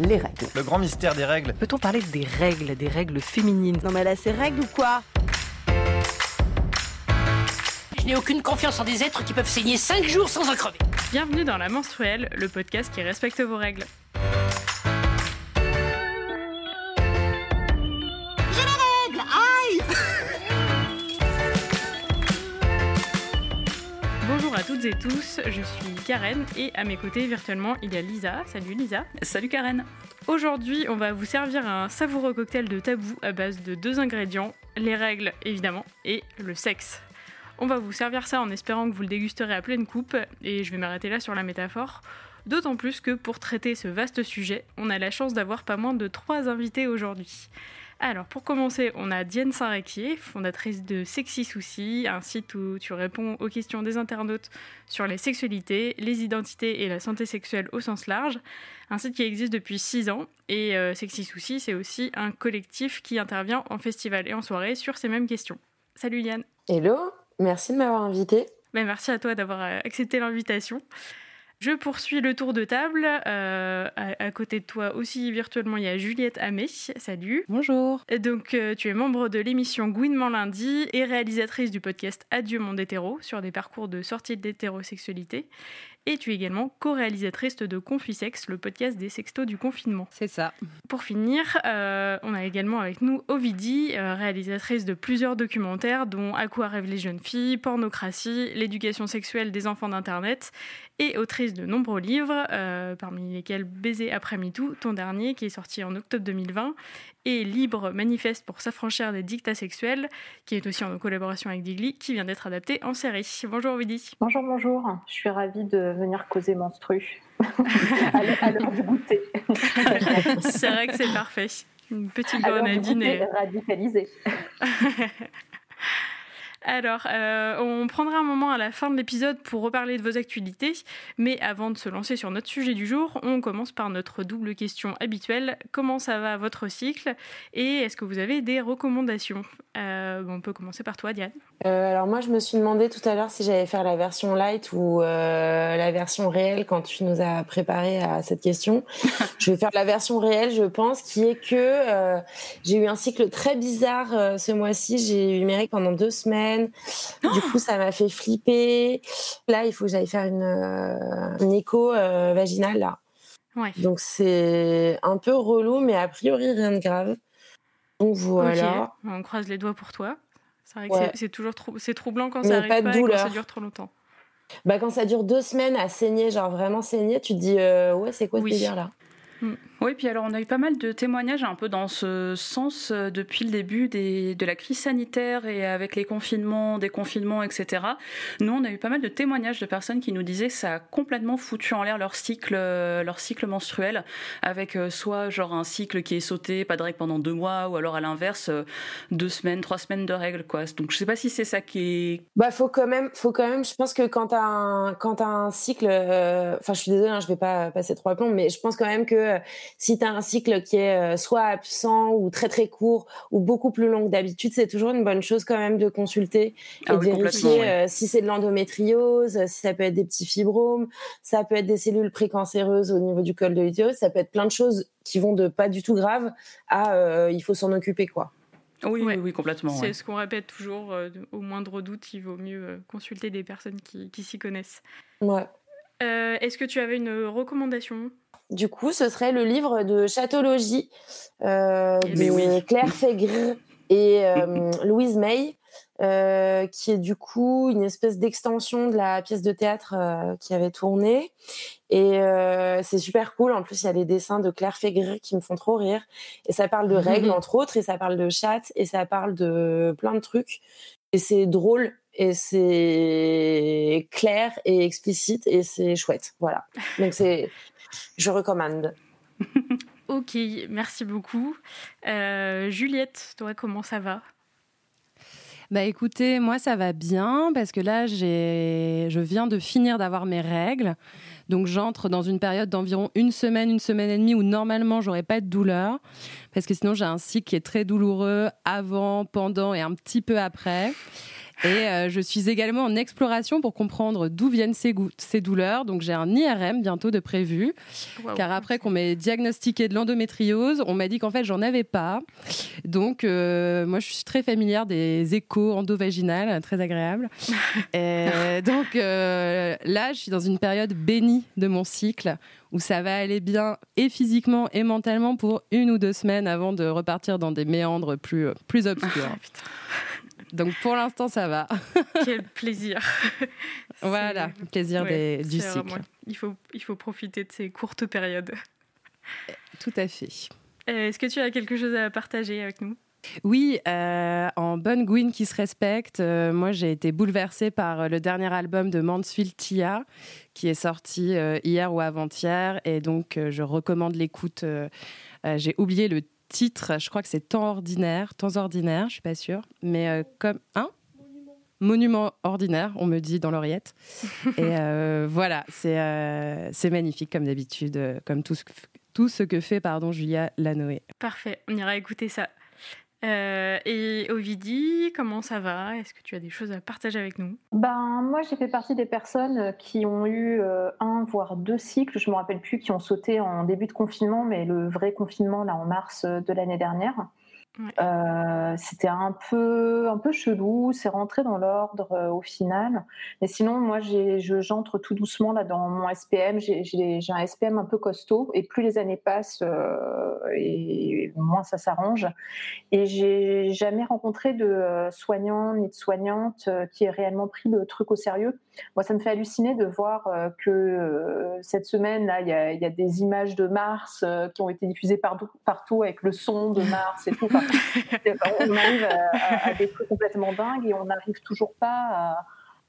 les règles. Le grand mystère des règles. Peut-on parler des règles, des règles féminines? Non mais là, c'est règles ou quoi? Je n'ai aucune confiance en des êtres qui peuvent saigner 5 jours sans en crever. Bienvenue dans La Menstruelle, le podcast qui respecte vos règles. Toutes et tous, je suis Karen et à mes côtés virtuellement il y a Lisa. Salut Lisa. Salut Karen. Aujourd'hui on va vous servir un savoureux cocktail de tabou à base de deux ingrédients, les règles évidemment et le sexe. On va vous servir ça en espérant que vous le dégusterez à pleine coupe et je vais m'arrêter là sur la métaphore. D'autant plus que pour traiter ce vaste sujet, on a la chance d'avoir pas moins de trois invités aujourd'hui. Alors, pour commencer, on a Diane Saint-Réquier, fondatrice de Sexy Soucis, un site où tu réponds aux questions des internautes sur les sexualités, les identités et la santé sexuelle au sens large. Un site qui existe depuis 6 ans. Et euh, Sexy Soucis, c'est aussi un collectif qui intervient en festival et en soirée sur ces mêmes questions. Salut Yann. Hello, merci de m'avoir invité. Ben, merci à toi d'avoir euh, accepté l'invitation. Je poursuis le tour de table. Euh, à, à, côté de toi aussi virtuellement, il y a Juliette Amé. Salut. Bonjour. Et donc, euh, tu es membre de l'émission Gouinement lundi et réalisatrice du podcast Adieu mon hétéro sur des parcours de sortie de l'hétérosexualité. Et tu es également co-réalisatrice de Confisex, le podcast des sextos du confinement. C'est ça. Pour finir, euh, on a également avec nous Ovidie, euh, réalisatrice de plusieurs documentaires, dont À quoi rêvent les jeunes filles, Pornocratie, l'éducation sexuelle des enfants d'Internet, et autrice de nombreux livres, euh, parmi lesquels Baiser après MeToo, ton dernier, qui est sorti en octobre 2020, et Libre Manifeste pour s'affranchir des dictats sexuels, qui est aussi en collaboration avec Digli, qui vient d'être adapté en série. Bonjour Ovidie. Bonjour, bonjour. Je suis ravie de venir causer menstru à l'heure du goûter. c'est vrai que c'est parfait. Une petite grenadine. Et... radicalisée. Alors, euh, on prendra un moment à la fin de l'épisode pour reparler de vos actualités, mais avant de se lancer sur notre sujet du jour, on commence par notre double question habituelle. Comment ça va votre cycle? Et est-ce que vous avez des recommandations? Euh, On peut commencer par toi, Diane. Euh, alors moi, je me suis demandé tout à l'heure si j'allais faire la version light ou la version réelle quand tu nous as préparé à cette question. je vais faire la version réelle, je pense, qui est que j'ai eu un cycle très bizarre ce mois-ci. J'ai eu mes règles pendant deux semaines. Du coup, ça m'a fait flipper. Là, il faut que j'aille faire une, une écho vaginale là. Ouais. Donc c'est un peu relou, mais a priori rien de grave. Donc voilà. Okay. On croise les doigts pour toi. C'est vrai que ouais. c'est toujours trou c'est troublant quand ça arrive pas, de pas douleur. et quand ça dure trop longtemps. Bah quand ça dure deux semaines à saigner, genre vraiment saigner, tu te dis euh, ouais c'est quoi oui. ce délire là oui, puis alors on a eu pas mal de témoignages un peu dans ce sens euh, depuis le début de la crise sanitaire et avec les confinements, déconfinements, etc. Nous, on a eu pas mal de témoignages de personnes qui nous disaient que ça a complètement foutu en l'air leur cycle, leur cycle menstruel, avec euh, soit genre un cycle qui est sauté, pas de règles pendant deux mois, ou alors à l'inverse euh, deux semaines, trois semaines de règles, quoi. Donc je sais pas si c'est ça qui est. Bah faut quand même, faut quand même. Je pense que quand un, quand un cycle, enfin euh, je suis désolée, hein, je vais pas passer trois plombs, mais je pense quand même que si tu as un cycle qui est soit absent ou très très court ou beaucoup plus long que d'habitude, c'est toujours une bonne chose quand même de consulter et ah de oui, vérifier oui. euh, si c'est de l'endométriose, si ça peut être des petits fibromes, ça peut être des cellules précancéreuses au niveau du col de l'utérus, ça peut être plein de choses qui vont de pas du tout grave à euh, il faut s'en occuper quoi. Oui, Ouais. oui, oui, complètement. C'est ouais. ce qu'on répète toujours, euh, au moindre doute, il vaut mieux euh, consulter des personnes qui, qui s'y connaissent. Ouais. Euh, Est-ce que tu avais une recommandation Du coup, ce serait le livre de Chatologie euh, de oui. Claire Fégre et euh, Louise May, euh, qui est du coup une espèce d'extension de la pièce de théâtre qui avait tourné. Et c'est super cool. En plus, il y a les dessins de Claire Fégre qui me font trop rire. Et ça parle de règles, entre autres, et ça parle de chatte, et ça parle de plein de trucs. Et c'est drôle, et c'est clair et explicite, et c'est chouette. Voilà. Donc, c'est, je recommande. Ok, merci beaucoup. Euh, Juliette, toi, comment ça va? Bah écoutez, moi ça va bien parce que là j'ai, je viens de finir d'avoir mes règles, donc j'entre dans une période d'environ une semaine, une semaine et demie où normalement j'aurais pas de douleur parce que sinon j'ai un cycle qui est très douloureux avant, pendant et un petit peu après. Et euh, je suis également en exploration pour comprendre d'où viennent ces, ces douleurs. Donc j'ai un IRM bientôt de prévu. Car après qu'on m'ait diagnostiqué de l'endométriose, on m'a dit qu'en fait j'en avais pas. Donc euh, moi je suis très familière des échos endovaginales, très agréable. et donc euh, là je suis dans une période bénie de mon cycle où ça va aller bien et physiquement et mentalement pour une ou deux semaines avant de repartir dans des méandres plus, plus obscurs. Donc pour l'instant, ça va. Quel plaisir. voilà, plaisir du cycle. il, faut, il faut profiter de ces courtes périodes. Tout à fait. Euh, est-ce que tu as quelque chose à partager avec nous? Oui, euh, en bonne Gwyn qui se respecte, euh, moi j'ai été bouleversée par le dernier album de Mansfield Tia qui est sorti hier ou avant-hier et donc je recommande l'écoute. j'ai oublié le titre, je crois que c'est Temps ordinaire, Temps ordinaire, je suis pas sûre, mais euh, comme un Monument ordinaire, on me dit dans l'oreillette. Et euh, voilà, c'est euh, c'est magnifique comme d'habitude, comme tout ce, tout ce que fait pardon Julia Lanoé. Parfait, on ira écouter ça. Euh, et Ovidie, comment ça va? Est-ce que tu as des choses à partager avec nous? Ben moi, j'ai fait partie des personnes qui ont eu euh, un voire deux cycles. Je me rappelle plus qui ont sauté en début de confinement, mais le vrai confinement là en mars de l'année dernière. Euh, c'était un peu, un peu chelou, c'est rentré dans l'ordre euh, au final. Mais sinon, moi, j'entre tout doucement là dans mon SPM. J'ai un SPM un peu costaud et plus les années passent euh, et moins ça s'arrange. Et j'ai jamais rencontré de soignant ni de soignante qui ait réellement pris le truc au sérieux. Moi, ça me fait halluciner de voir que cette semaine, il y, y, a des images de Mars qui ont été diffusées partout, partout avec le son de Mars et tout on arrive à, des trucs complètement dingues et on n'arrive toujours pas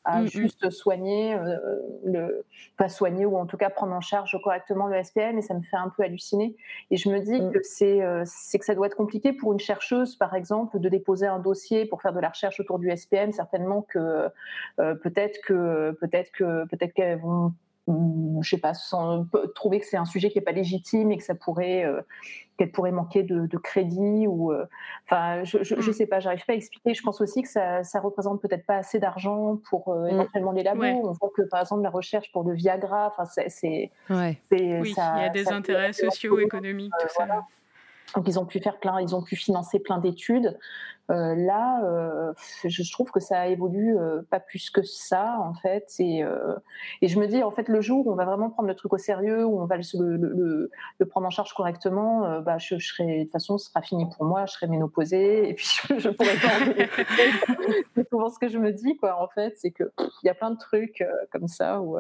à, mm, mm. juste soigner, euh, le, pas soigner ou en tout cas prendre en charge correctement le SPM et ça me fait un peu halluciner. Et je me dis mm. que euh, c'est que ça doit être compliqué pour une chercheuse, par exemple, de déposer un dossier pour faire de la recherche autour du SPM. Certainement que euh, peut-être que peut-être que peut-être qu'elles vont je sais pas, sans, trouver que c'est un sujet qui n'est pas légitime et que ça pourrait, euh, qu'elle pourrait manquer de, crédit ou, euh, enfin, je, je, mm. sais pas, j'arrive pas à expliquer. Je pense aussi que ça, ça représente peut-être pas assez d'argent pour euh, mm. éventuellement les labos. On voit que par exemple la recherche pour le Viagra, enfin, c'est, oui, il y a des intérêts sociaux, économiques, tout ça. Donc ils ont pu faire plein, ils ont pu financer plein d'études. Euh, là, euh, je trouve que ça évolue euh, pas plus que ça en fait. Et, et, je me dis en fait le jour où on va vraiment prendre le truc au sérieux, où on va le, le, le, prendre en charge correctement, bah je, serai de toute façon ce sera fini pour moi, je serai ménopausée et puis je, je pourrai pas. c'est souvent ce que je me dis quoi. En fait, c'est que il y a plein de trucs comme ça où,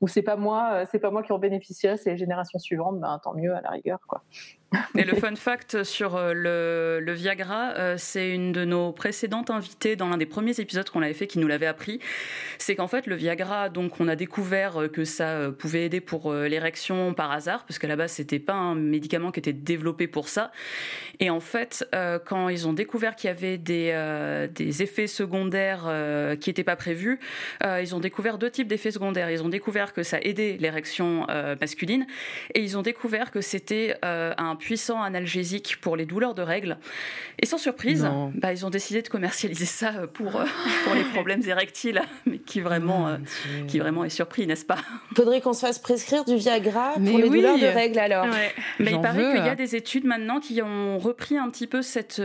où c'est pas moi, c'est pas moi qui en bénéficierai, c'est les générations suivantes. Ben tant mieux à la rigueur quoi. Et le fun fact sur le, le Viagra, c'est une de nos précédentes invitées dans l'un des premiers épisodes qu'on avait fait qui nous l'avait appris, c'est qu'en fait le Viagra, donc on a découvert euh, que ça euh, pouvait aider pour euh, l'érection par hasard, parce qu'à la base c'était pas un médicament qui était développé pour ça. Et en fait, quand ils ont découvert qu'il y avait des, des effets secondaires qui n'étaient pas prévus, ils ont découvert deux types d'effets secondaires. Ils ont découvert que ça aidait l'érection masculine, et ils ont découvert que c'était un puissant analgésique pour les douleurs de règles. Et sans surprise, bah, ils ont décidé de commercialiser ça euh, pour, euh, pour les problèmes érectiles, mais qui vraiment, euh, qui vraiment est surpris, n'est-ce pas? Faudrait qu'on se fasse prescrire du Viagra pour les douleurs de règles alors. Mais il paraît qu'il y a des études maintenant qui ont repris un petit peu cette,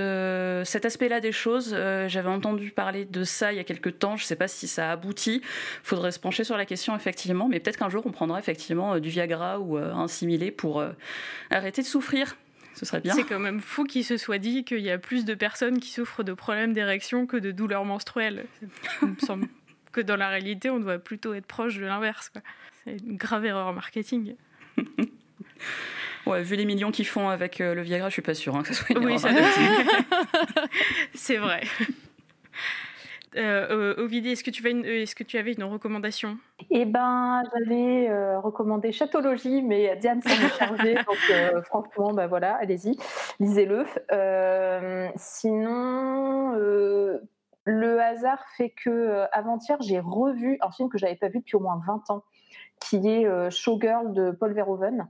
cet aspect-là des choses. J'avais entendu parler de ça il y a quelques temps. Je ne sais pas si ça a abouti. Faudrait se pencher sur la question effectivement, mais peut-être qu'un jour on prendra effectivement du Viagra ou un similé pour arrêter de souffrir serait bien. C'est quand même fou qu'il se soit dit qu'il y a plus de personnes qui souffrent de problèmes d'érection que de douleurs menstruelles. Il me semble que dans la réalité, on doit plutôt être proche de l'inverse. C'est une grave erreur marketing. Ouais, vu les millions qu'ils font avec euh, le Viagra, je suis pas sûre hein, que ce soit une oui, C'est vrai. Euh, euh, Ovidie, est-ce que, tu euh, est-ce que tu avais une recommandation? Eh ben, j'avais recommandé Chatologie, mais Diane s'en est chargée, donc franchement, bah voilà, allez-y, lisez-le. sinon, le hasard fait que avant-hier, j'ai revu un film que j'avais pas vu depuis au moins 20 ans, qui est Showgirl de Paul Verhoeven.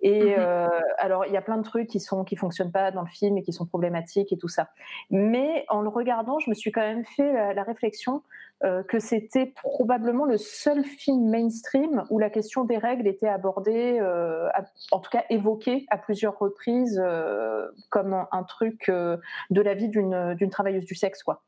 Et mmh alors, il y a plein de trucs qui sont qui fonctionnent pas dans le film et qui sont problématiques et tout ça. Mais en le regardant, je me suis quand même fait la réflexion euh, que c'était probablement le seul film mainstream où la question des règles était abordée, euh, en tout cas évoquée à plusieurs reprises euh, comme un, truc de la vie d'une travailleuse du sexe. Quoi.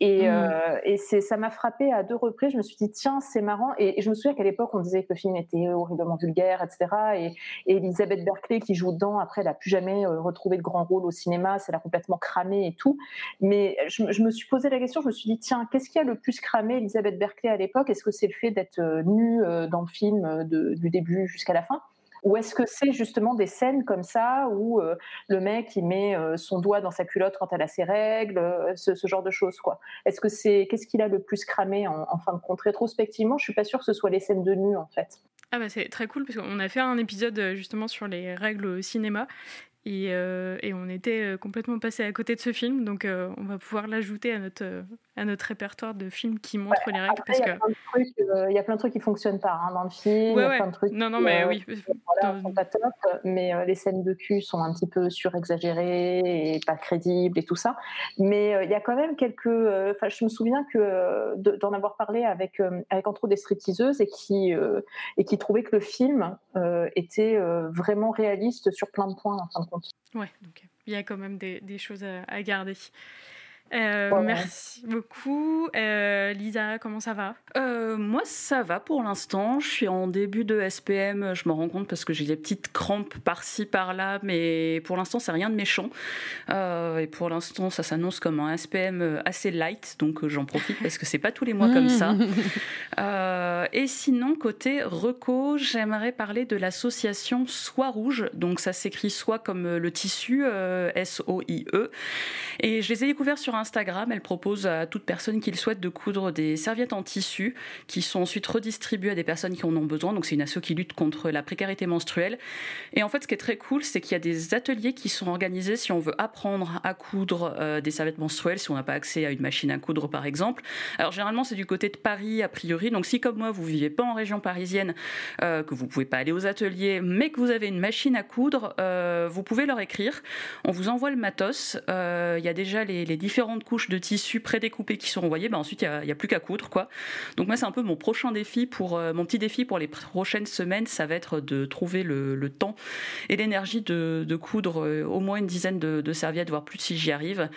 Et, mmh. et ça m'a frappé à deux reprises. Je me suis dit, tiens, c'est marrant. Et, je me souviens qu'à l'époque, on disait que le film était horriblement vulgaire, etc. Et, et Elisabeth Berkeley, qui joue dedans, après, elle n'a plus jamais retrouvé de grand rôle au cinéma. C'est l'a complètement cramé et tout. Mais je, je, me suis posé la question, je me suis dit, tiens, qu'est-ce qui a le plus cramé Elisabeth Berkeley à l'époque? Est-ce que c'est le fait d'être euh, nue euh, dans le film euh, du début jusqu'à la fin? Ou est-ce que c'est justement des scènes comme ça où le mec il met son doigt dans sa culotte quand elle a ses règles, ce, genre de choses quoi? Est-ce que c'est qu'est-ce qu'il a le plus cramé en, fin de compte? Rétrospectivement Je suis pas sûre que ce soit les scènes de nu en fait. Ah bah c'est très cool parce qu'on a fait un épisode justement sur les règles au cinéma et, et, on était complètement passé à côté de ce film, donc on va pouvoir l'ajouter à notre, à notre répertoire de films qui montrent les règles. parce que... Euh, il y a plein de trucs qui fonctionnent pas hein, dans le film. il y a plein de trucs non, non, mais euh, oui. sont pas top, mais euh, les scènes de cul sont un petit peu surexagérées et pas crédibles et tout ça. Mais il y a quand même quelques. Enfin, je me souviens que d'en avoir parlé avec, avec entre autres des stripteaseuses et qui, et qui trouvaient que le film était vraiment réaliste sur plein de points en fin de compte. Ouais, donc il y a quand même des, choses à garder. Euh, merci beaucoup. Euh, Lisa, comment ça va? Euh, Moi, ça va pour l'instant. Je suis en début de SPM. Je me rends compte parce que j'ai des petites crampes par-ci, par-là. Mais pour l'instant, c'est rien de méchant. et pour l'instant, ça s'annonce comme un SPM assez light. Donc, j'en profite parce que c'est pas tous les mois comme ça. et sinon, côté reco, j'aimerais parler de l'association Soie Rouge. Donc, ça s'écrit soit comme le tissu, S-O-I-E. Et je les ai découverts sur Instagram. Elle propose à toute personne qui le souhaite de coudre des serviettes en tissu qui sont ensuite redistribuées à des personnes qui en ont besoin. Donc c'est une asso qui lutte contre la précarité menstruelle. Et en fait, ce qui est très cool, c'est qu'il y a des ateliers qui sont organisés si on veut apprendre à coudre euh, des serviettes menstruelles, si on n'a pas accès à une machine à coudre par exemple. Alors généralement, c'est du côté de Paris a priori. Donc si comme moi, vous vivez pas en région parisienne, euh, que vous pouvez pas aller aux ateliers, mais que vous avez une machine à coudre, euh, vous pouvez leur écrire. On vous envoie le matos. Il y a déjà les, les différents de couches de tissu prédécoupées qui sont envoyées, ben ensuite il n'y a, plus qu'à coudre quoi. Donc moi c'est un peu mon prochain défi pour euh, mon petit défi pour les prochaines semaines, ça va être de trouver le, temps et l'énergie de, coudre euh, au moins une dizaine de, serviettes, voire plus si j'y arrive.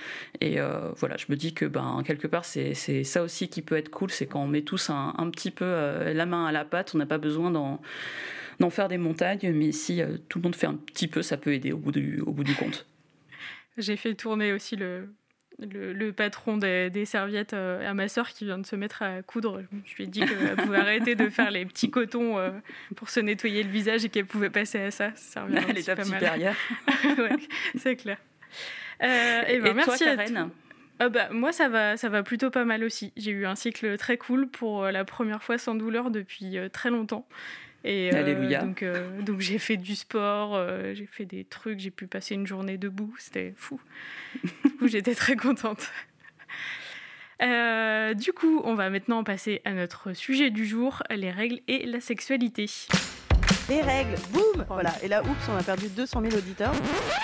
Et euh, voilà, je me dis que ben quelque part c'est ça aussi qui peut être cool, c'est quand on met tous un, petit peu la main à la pâte, on n'a pas besoin d'en faire des montagnes, mais si tout le monde fait un petit peu, ça peut aider au bout du compte. J'ai fait tourner aussi le, le, patron des, serviettes euh, à ma sœur qui vient de se mettre à coudre. Je lui ai dit qu'elle pouvait arrêter de faire les petits cotons euh, pour se nettoyer le visage et qu'elle pouvait passer à ça. ça L'étape supérieure. ouais, c'est clair. Euh, et, ben, merci toi, Karen ah bah, moi, ça va, ça va plutôt pas mal aussi. J'ai eu un cycle très cool pour la première fois sans douleur depuis très longtemps. Et Alléluia. donc, donc j'ai fait du sport, j'ai fait des trucs, j'ai pu passer une journée debout, c'était fou du coup, j'étais très contente. Euh, du coup, on va maintenant passer à notre sujet du jour, les règles et la sexualité. Les règles, boum Voilà, et là, oups, on a perdu 200 000 auditeurs.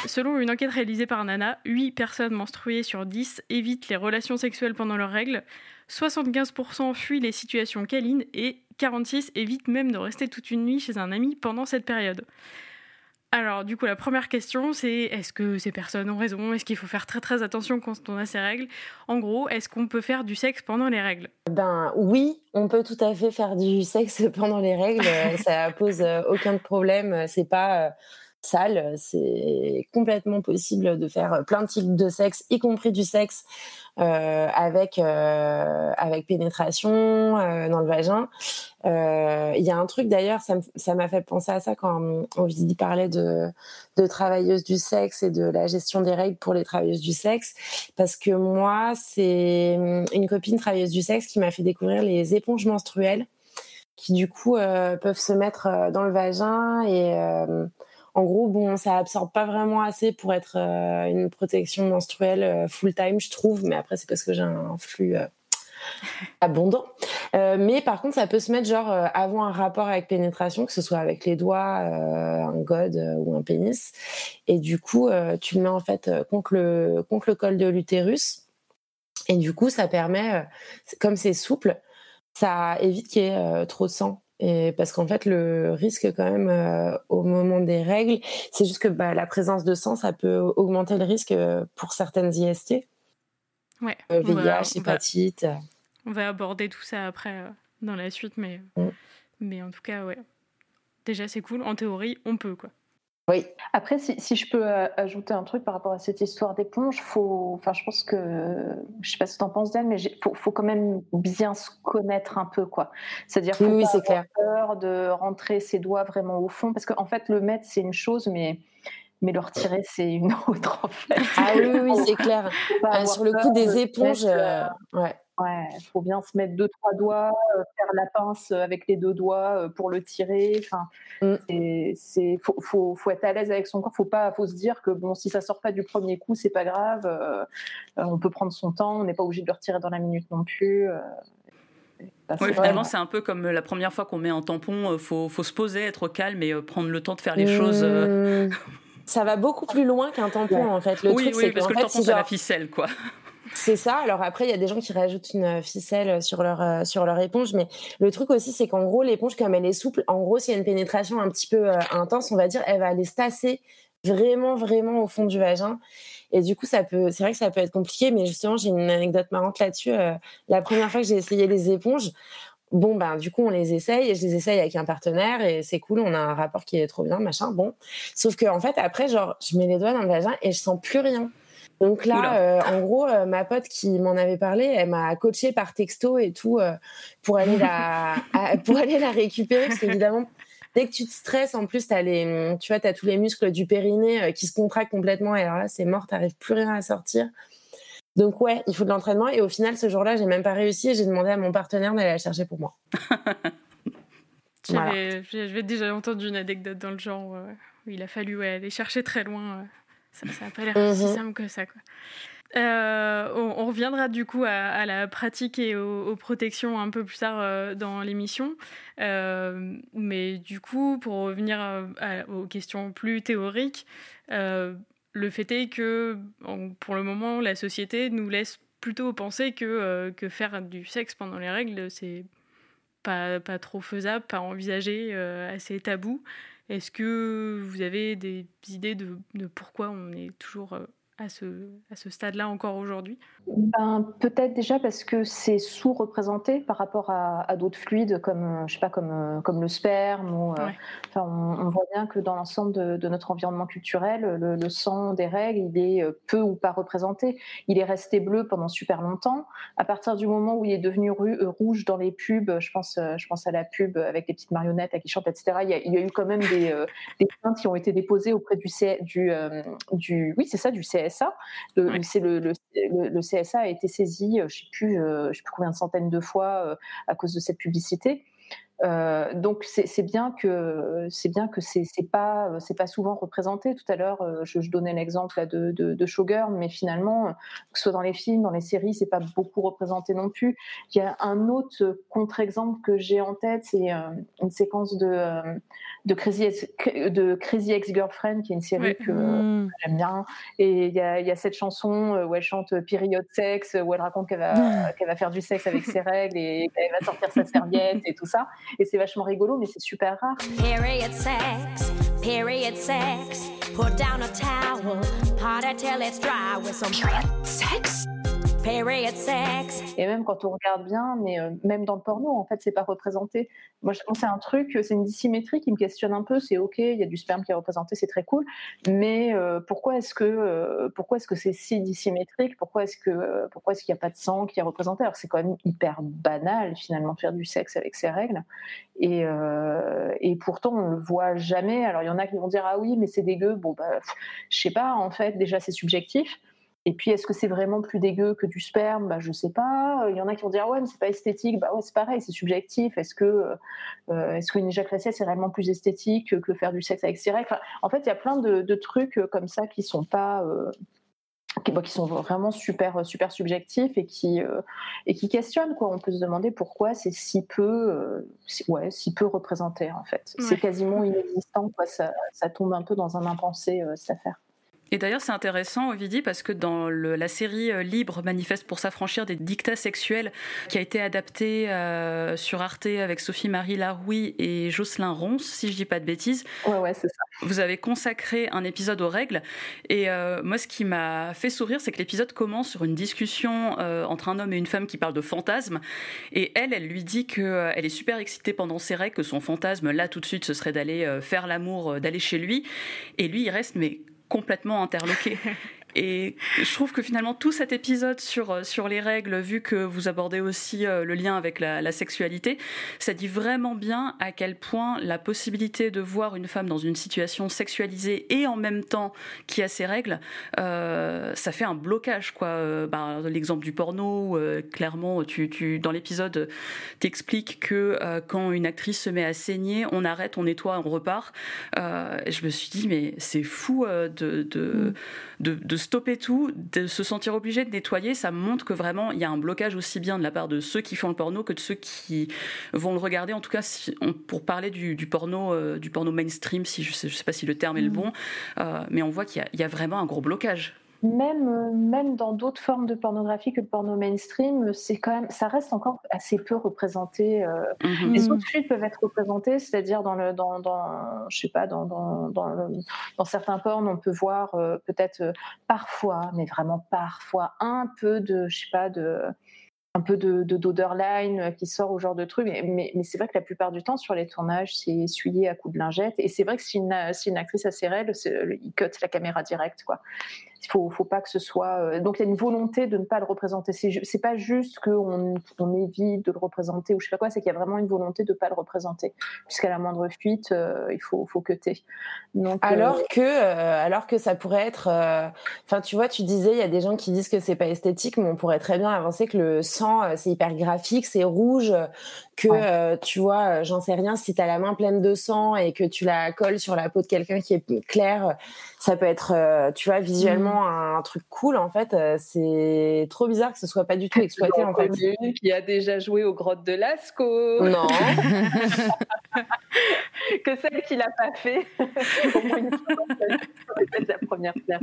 Selon une enquête réalisée par Nana, 8 personnes menstruées sur 10 évitent les relations sexuelles pendant leurs règles, 75% fuient les situations câlines et 46% évitent même de rester toute une nuit chez un ami pendant cette période. Alors, du coup, la première question, c'est est-ce que ces personnes ont raison? Est-ce qu'il faut faire très très attention quand on a ces règles? En gros, est-ce qu'on peut faire du sexe pendant les règles? Ben oui, on peut tout à fait faire du sexe pendant les règles. Ça pose euh, aucun problème. C'est pas euh, sale. C'est complètement possible de faire plein de types de sexe, y compris du sexe euh, avec euh, avec pénétration euh, dans le vagin. Il y a un truc d'ailleurs, ça m'a fait penser à ça quand on, on parlait de, de travailleuses du sexe et de la gestion des règles pour les travailleuses du sexe, parce que moi, c'est une copine travailleuse du sexe qui m'a fait découvrir les éponges menstruelles, qui du coup peuvent se mettre dans le vagin et en gros, bon, ça absorbe pas vraiment assez pour être euh, une protection menstruelle euh, full time, je trouve. Mais après, c'est parce que j'ai un flux euh, abondant. mais par contre, ça peut se mettre genre avant un rapport avec pénétration, que ce soit avec les doigts, un god ou un pénis. Et du coup, tu le mets en fait contre le, contre le col de l'utérus. Et du coup, ça permet, comme c'est souple, ça évite qu'il y ait trop de sang et parce qu'en fait, le risque quand même euh, au moment des règles, c'est juste que bah, la présence de sang, ça peut augmenter le risque euh, pour certaines IST. Ouais. VIH, euh, hépatite. On va aborder tout ça après dans la suite, mais, mm. mais en tout cas, ouais. Déjà, c'est cool. En théorie, on peut, quoi. Oui. Après, si, je peux euh, ajouter un truc par rapport à cette histoire d'éponge, faut, enfin, je pense que, je sais pas ce que tu en penses d'elle, mais il faut, quand même bien se connaître un peu, quoi. C'est-à-dire, faut oui, pas avoir peur de rentrer ses doigts vraiment au fond, parce qu'en fait, le mettre c'est une chose, mais mais le retirer, c'est une autre en fait. Ah oui, oui, c'est clair. Euh, sur le coup des éponges, euh, ouais. Ouais, il faut bien se mettre deux, trois doigts, euh, faire la pince avec les deux doigts euh, pour le tirer. Enfin, mm. c'est, faut, faut, faut, être à l'aise avec son corps. Faut pas, faut se dire que bon, si ça sort pas du premier coup, c'est pas grave. Euh, on peut prendre son temps. On n'est pas obligé de le retirer dans la minute non plus. oui, finalement, c'est un peu comme la première fois qu'on met un tampon. Faut, faut se poser, être calme et prendre le temps de faire les choses. Mm. Ça va beaucoup plus loin qu'un tampon, en fait. Le oui, truc, oui, c'est parce que, le tampon, c'est la ficelle, quoi. C'est ça. Alors après, il y a des gens qui rajoutent une ficelle sur leur euh, sur leur éponge, mais le truc aussi, c'est qu'en gros, l'éponge, comme elle est souple, en gros, s'il y a une pénétration un petit peu euh, intense, on va dire, elle va aller se tasser vraiment, vraiment au fond du vagin. Et du coup, ça peut, c'est vrai que ça peut être compliqué, mais justement, j'ai une anecdote marrante là-dessus. Euh, la première fois que j'ai essayé les éponges, bon, ben, du coup, on les essaye et je les essaye avec un partenaire et c'est cool, on a un rapport qui est trop bien, machin, bon. Sauf que, en fait, après, genre, je mets les doigts dans le vagin et je sens plus rien. Donc là, euh, en gros, euh, ma pote qui m'en avait parlé, elle m'a coachée par texto et tout euh, pour aller la pour aller la récupérer parce qu'évidemment, dès que tu te stresses, en plus, as les, tu vois, as tous les muscles du périnée qui se contractent complètement et alors là, c'est mort, t'arrives plus rien à sortir. Donc ouais, il faut de l'entraînement et au final, ce jour-là, j'ai même pas réussi et j'ai demandé à mon partenaire d'aller la chercher pour moi. J'avais déjà entendu une anecdote dans le genre où il a fallu aller chercher très loin ça n'a pas l'air si mhm. simple que ça. Quoi. Euh, on, reviendra du coup à, la pratique et aux, protections un peu plus tard euh, dans l'émission. Euh, mais du coup, pour revenir aux questions plus théoriques, le fait est que pour le moment, la société nous laisse plutôt penser que, que faire du sexe pendant les règles, c'est pas, pas trop faisable, pas envisagé, assez tabou. Est-ce que vous avez des idées de, pourquoi on est toujours euh, à ce, à ce stade-là encore aujourd'hui ben, Peut-être déjà parce que c'est sous-représenté par rapport à, d'autres fluides comme, euh, je sais pas, comme, euh, comme le sperme. Ou, euh, enfin, on, voit bien que dans l'ensemble de, notre environnement culturel, le, sang des règles, il est peu ou pas représenté. Il est resté bleu pendant super longtemps. À partir du moment où il est devenu rouge dans les pubs, je pense, je pense à la pub avec les petites marionnettes à qui chantent, etc. Il y, a, il y a eu quand même des, des plaintes qui ont été déposées auprès du, du, du oui, c'est ça, du CS CSA. Le, c'est le, le, CSA a été saisi, euh, je ne sais, plus, euh, je sais plus combien de centaines de fois euh, à cause de cette publicité. Euh, donc c'est bien que c'est bien que c'est pas c'est pas souvent représenté. Tout à l'heure, euh, je, je, donnais l'exemple de, de, de, Showgirl, mais finalement, que ce soit dans les films, dans les séries, c'est pas beaucoup représenté non plus. Il y a un autre contre-exemple que j'ai en tête, c'est euh, une séquence de de Crazy Ex, de Crazy Ex Girlfriend, qui est une série que mmh. j'aime bien. Et il y, a, il y a cette chanson où elle chante Period Sex, où elle raconte qu'elle va mmh. qu'elle va faire du sexe avec ses règles et qu'elle va sortir sa serviette et tout ça et c'est vachement rigolo, mais c'est super rare. Period sex, period sex. Put down a towel, party till it's dry with some sex? Et même quand on regarde bien, euh, même dans le porno, en fait, c'est pas représenté. Moi, je pense c'est un truc, c'est une dissymétrie qui me questionne un peu. C'est ok, il y a du sperme qui est représenté, c'est très cool, mais euh, pourquoi est-ce que euh, pourquoi est-ce que c'est si dissymétrique? Pourquoi est-ce que pourquoi est-ce qu'il n'y a pas de sang qui est représenté? Alors c'est quand même hyper banal finalement faire du sexe avec ses règles. Et, et pourtant on le voit jamais. Alors il y en a qui vont dire ah oui, mais c'est dégueu. Bon bah je sais pas. En fait, déjà c'est subjectif. Et puis, est-ce que c'est vraiment plus dégueu que du sperme? Bah, Je ne sais pas. Il y en a qui vont dire ouais, mais c'est pas esthétique. Bah ouais, c'est pareil, c'est subjectif. Est-ce que euh, est-ce qu'une éjaculation c'est réellement plus esthétique que faire du sexe avec ses règles? En fait, il y a plein de, trucs comme ça qui sont pas euh, qui, sont vraiment super super subjectifs et qui et qui questionnent quoi. On peut se demander pourquoi c'est si peu ouais si peu représenté en fait. C'est quasiment inexistant quoi. Ça, ça, tombe un peu dans un impensé cette affaire. Et d'ailleurs, c'est intéressant, Ovidie, parce que dans la série euh, Libre manifeste pour s'affranchir des dictats sexuels, qui a été adaptée euh, sur Arte avec Sophie-Marie Laroui et Jocelyn Ronce, si je dis pas de bêtises. Ouais, ouais, c'est ça. Vous avez consacré un épisode aux règles. Et euh, moi, ce qui m'a fait sourire, c'est que l'épisode commence sur une discussion entre un homme et une femme qui parlent de fantasmes. Et elle, elle lui dit qu'elle est super excitée pendant ses règles, que son fantasme, là, tout de suite, ce serait d'aller faire l'amour, d'aller chez lui. Et lui, il reste, mais complètement interloqué. Et je trouve que finalement tout cet épisode sur, euh, sur les règles, vu que vous abordez aussi euh, le lien avec la, sexualité, ça dit vraiment bien à quel point la possibilité de voir une femme dans une situation sexualisée et en même temps qui a ses règles, euh, ça fait un blocage. quoi. Bah, L'exemple du porno, clairement, tu, tu, dans l'épisode, t'expliques que quand une actrice se met à saigner, on arrête, on nettoie, on repart. je me suis dit, mais c'est fou de, de, mm. de, de stopper tout, de se sentir obligé de nettoyer, ça montre que vraiment il y a un blocage aussi bien de la part de ceux qui font le porno que de ceux qui vont le regarder. En tout cas, pour parler du, porno, euh, du porno mainstream, si je sais, sais pas si le terme est le mm. bon, euh, mais on voit qu'il y, a vraiment un gros blocage même, euh, même dans d'autres formes de pornographie que le porno mainstream, c'est quand même, ça reste encore assez peu représenté. Euh. Mhm. Les autres flux peuvent être représentés, c'est-à-dire dans le, dans, dans, je sais pas, dans, dans, dans, certains pornos, on peut voir euh, peut-être parfois, mais vraiment parfois, un peu de, je sais pas, de un peu de d'oderline qui sort au genre de truc. Mais, mais, c'est vrai que la plupart du temps, sur les tournages, c'est essuyé à coups de lingette. Et c'est vrai que si une, si une actrice a ses règles, il cut la caméra direct. Quoi. Il faut, faut pas que ce soit. Euh, donc il y a une volonté de ne pas le représenter. C'est pas juste qu'on on évite de le représenter ou je sais pas quoi, c'est qu'il y a vraiment une volonté de ne pas le représenter. Puisqu'à la moindre fuite, euh, il faut, faut cutter. Donc, alors, euh, que, alors que ça pourrait être. Enfin, tu vois, tu disais, il y a des gens qui disent que c'est pas esthétique, mais on pourrait très bien avancer que le sang, c'est hyper graphique, c'est rouge, que tu vois, j'en sais rien, si tu as la main pleine de sang et que tu la colles sur la peau de quelqu'un qui est clair, ça peut être, tu vois, visuellement un truc cool en fait. Euh, c'est trop bizarre que ce soit pas du tout exploité en fait. Qui a déjà joué aux grottes de Lascaux. Non. que celle qui l'a pas fait. la première pierre.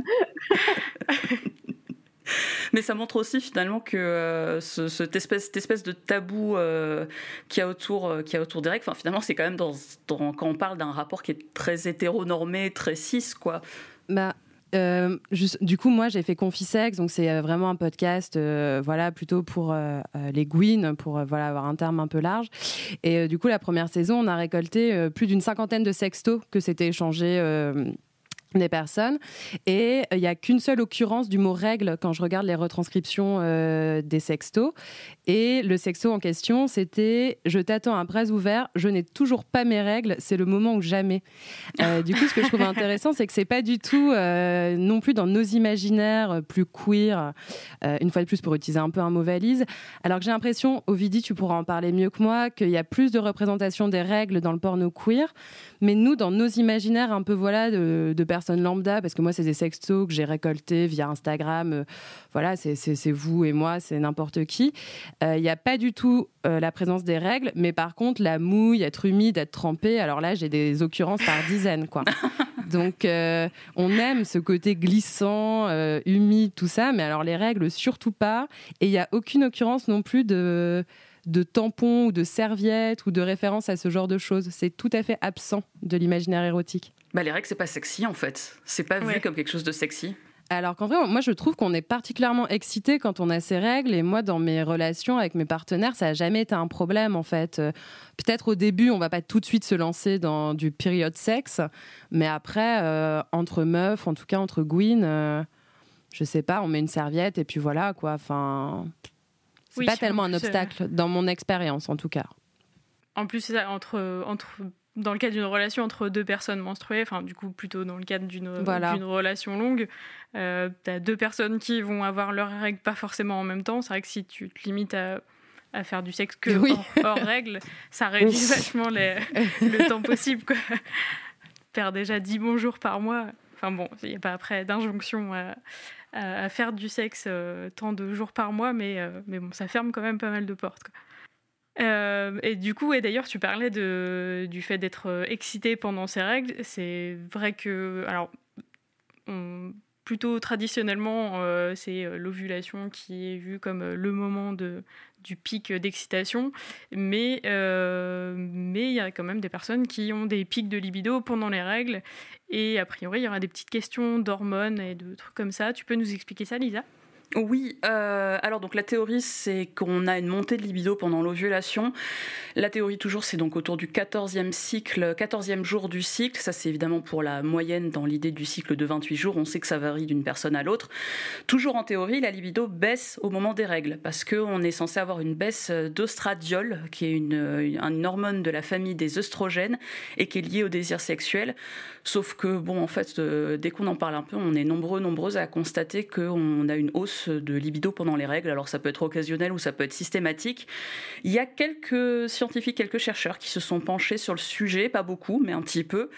Mais ça montre aussi finalement que euh, cette, espèce, de tabou euh, qui a autour, qui a autour des règles, enfin, finalement c'est quand même dans, quand on parle d'un rapport qui est très hétéronormé, très cis, quoi. Bah, euh, du coup, moi, j'ai fait Confisex, donc c'est euh, vraiment un podcast, euh, voilà, plutôt pour les Gwyn, pour voilà avoir un terme un peu large. Et du coup, la première saison, on a récolté plus d'une cinquantaine de sextos que s'étaient échangés des personnes. Et il n'y a qu'une seule occurrence du mot règle quand je regarde les retranscriptions des sextos. Et le sexto en question, c'était Je t'attends à bras ouverts, je n'ai toujours pas mes règles, c'est le moment ou jamais. Euh, du coup, ce que je trouve intéressant, c'est que c'est pas du tout euh, non plus dans nos imaginaires euh, plus queer, une fois de plus pour utiliser un peu un mot valise. Alors que j'ai l'impression, Ovidie, tu pourras en parler mieux que moi, qu'il y a plus de représentation des règles dans le porno queer. Mais nous, dans nos imaginaires un peu voilà de, de personnes lambda, parce que moi, c'est des sextos que j'ai récoltés via Instagram, voilà, c'est vous et moi, c'est n'importe qui. Il euh, n'y a pas du tout euh, la présence des règles, mais par contre, la mouille, être humide, être trempé, alors là, j'ai des occurrences par dizaines, quoi. Donc, euh, on aime ce côté glissant, humide, tout ça, mais alors les règles, surtout pas. Et il n'y a aucune occurrence non plus de de tampons ou de serviettes ou de référence à ce genre de choses. C'est tout à fait absent de l'imaginaire érotique. Bah, les règles, c'est pas sexy en fait. C'est pas vu comme quelque chose de sexy. Alors qu'en vrai, moi, je trouve qu'on est particulièrement excité quand on a ces règles. Et moi, dans mes relations avec mes partenaires, ça n'a jamais été un problème, en fait. Euh, peut-être au début, on va pas tout de suite se lancer dans du période sexe. Mais après, euh, entre meufs, en tout cas entre Gwyn, euh, je sais pas, on met une serviette et puis voilà, quoi. Enfin, c'est pas tellement un obstacle, dans mon expérience, en tout cas. En plus, entre, entre dans le cadre d'une relation entre deux personnes menstruées, enfin du coup plutôt dans le cadre d'une relation longue, euh, tu as deux personnes qui vont avoir leurs règles pas forcément en même temps. C'est vrai que si tu te limites à, à faire du sexe que hors, règles, ça réduit vachement les, le temps possible. Quoi. Faire déjà 10 bons jours par mois. Enfin bon, il n'y a pas après d'injonction à, faire du sexe tant de jours par mois, mais, mais bon, ça ferme quand même pas mal de portes. Et du coup, et d'ailleurs, tu parlais de, du fait d'être excité pendant ces règles. C'est vrai que, alors, plutôt traditionnellement, euh, c'est euh, l'ovulation qui est vue comme euh, le moment de, du pic d'excitation, mais mais il y a quand même des personnes qui ont des pics de libido pendant les règles, et a priori, il y aura des petites questions d'hormones et de trucs comme ça. Tu peux nous expliquer ça, Lisa? Oui, euh, alors donc la théorie c'est qu'on a une montée de libido pendant l'ovulation. La théorie toujours c'est donc autour du 14e cycle, 14e jour du cycle. Ça c'est évidemment pour la moyenne dans l'idée du cycle de 28 jours. On sait que ça varie d'une personne à l'autre. Toujours en théorie, la libido baisse au moment des règles parce qu'on est censé avoir une baisse d'ostradiol qui est une, hormone de la famille des œstrogènes et qui est liée au désir sexuel. Sauf que, bon, en fait, euh, dès qu'on en parle un peu, on est nombreux, nombreuses à constater qu'on a une hausse de libido pendant les règles. Alors, ça peut être occasionnel ou ça peut être systématique. Il y a quelques scientifiques, quelques chercheurs qui se sont penchés sur le sujet, pas beaucoup, mais un petit peu.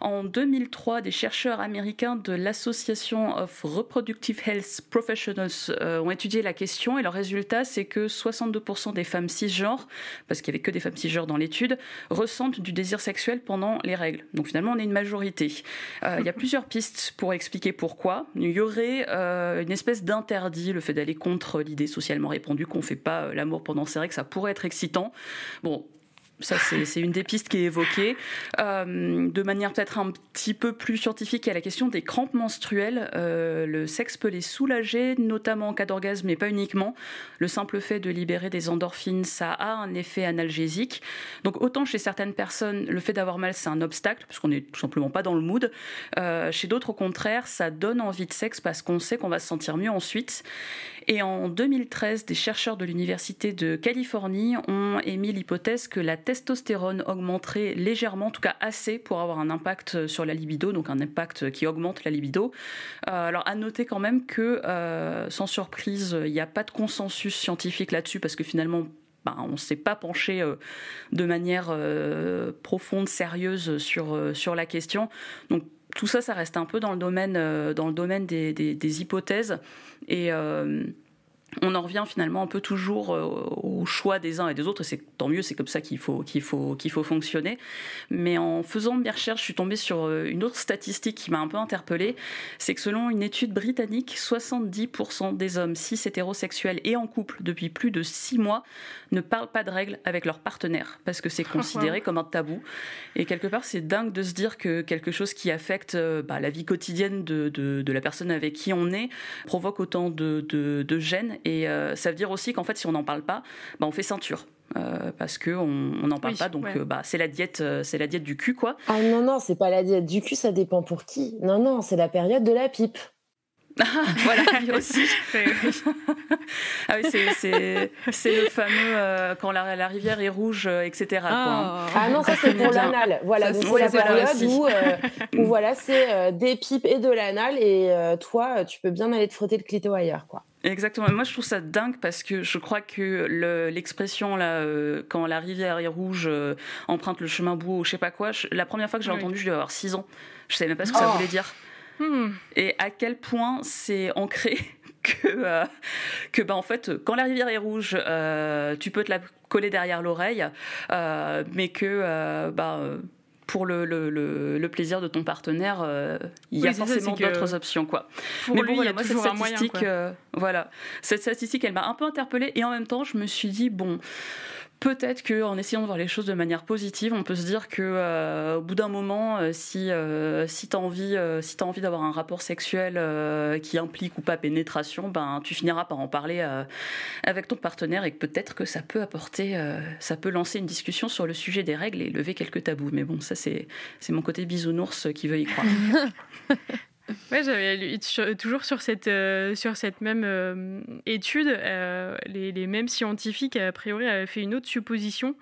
En 2003, des chercheurs américains de l'Association of Reproductive Health Professionals euh, ont étudié la question et le résultat, c'est que 62% des femmes cisgenres, parce qu'il n'y avait que des femmes cisgenres dans l'étude, ressentent du désir sexuel pendant les règles. Donc finalement, on est une majorité euh, il y a plusieurs pistes pour expliquer pourquoi. Il y aurait euh, une espèce le fait d'aller contre l'idée socialement répandue qu'on ne fait pas euh, l'amour pendant ses règles, ça pourrait être excitant. Bon, ça, c'est une des pistes qui est évoquée. Euh, de manière peut-être un petit peu plus scientifique, il y a la question des crampes menstruelles. Euh, le sexe peut les soulager, notamment en cas d'orgasme, mais pas uniquement. Le simple fait de libérer des endorphines, ça a un effet analgésique. Donc autant chez certaines personnes, le fait d'avoir mal, c'est un obstacle, parce qu'on n'est tout simplement pas dans le mood. Euh, chez d'autres, au contraire, ça donne envie de sexe parce qu'on sait qu'on va se sentir mieux ensuite. Et en 2013, des chercheurs de l'Université de Californie ont émis l'hypothèse que la testostérone augmenterait légèrement, en tout cas assez, pour avoir un impact sur la libido, donc un impact qui augmente la libido. Euh, alors, à noter quand même que, euh, sans surprise, il n'y a pas de consensus scientifique là-dessus, parce que finalement, ben, on ne s'est pas penché euh, de manière profonde, sérieuse sur, sur la question. Donc, tout ça, ça reste un peu dans le domaine, dans le domaine des, des hypothèses. Et on en revient finalement un peu toujours euh, au choix des uns et des autres, et c'est tant mieux, c'est comme ça qu'il faut, qu'il faut, qu'il faut fonctionner. Mais en faisant mes recherches, je suis tombée sur euh, une autre statistique qui m'a un peu interpellée, c'est que selon une étude britannique, 70% des hommes cis hétérosexuels et en couple depuis plus de 6 mois ne parlent pas de règles avec leur partenaire, parce que c'est considéré comme un tabou. Et quelque part, c'est dingue de se dire que quelque chose qui affecte euh, bah, la vie quotidienne de, de, la personne avec qui on est provoque autant de, de gêne et euh, ça veut dire aussi qu'en fait, si on n'en parle pas, bah, on fait ceinture. Euh, parce que on n'en parle pas. Donc euh, bah c'est la diète c'est la diète du cul quoi. Ah non non c'est pas la diète du cul ça dépend pour qui. Non non c'est la période de la pipe ah, voilà, lui aussi. ah oui, c'est le fameux quand la, la, rivière est rouge, etc. Ah, ah non, ça c'est pour l'anal. Voilà, c'est la période où, où, voilà, c'est des pipes et de l'anal et toi, tu peux bien aller te frotter le clito ailleurs, quoi. Exactement. Moi, je trouve ça dingue parce que je crois que l'expression là, euh, quand la rivière est rouge, euh, emprunte le chemin bout ou je sais pas quoi. la première fois que j'ai entendu, je devais avoir 6 ans. Je savais même pas ce que ça oh. voulait dire. Hmm. Et à quel point c'est ancré que, euh, que bah, en fait, quand la rivière est rouge, tu peux te la coller derrière l'oreille, mais que bah, pour le, le, le, plaisir de ton partenaire, euh, il y a forcément d'autres options. Quoi. Mais bon, il y a cette statistique, euh, voilà, cette statistique, elle m'a un peu interpellée et en même temps, je me suis dit, bon, Peut-être qu'en essayant de voir les choses de manière positive, on peut se dire que euh, au bout d'un moment, euh, si euh, si t'as envie si as envie d'avoir un rapport sexuel qui implique ou pas pénétration, ben tu finiras par en parler avec ton partenaire et peut-être que ça peut apporter, ça peut lancer une discussion sur le sujet des règles et lever quelques tabous. Mais bon, ça c'est mon côté bisounours qui veut y croire. Ouais, toujours sur cette, euh, même euh, étude, euh, les, les, mêmes scientifiques, a priori, avaient fait une autre supposition.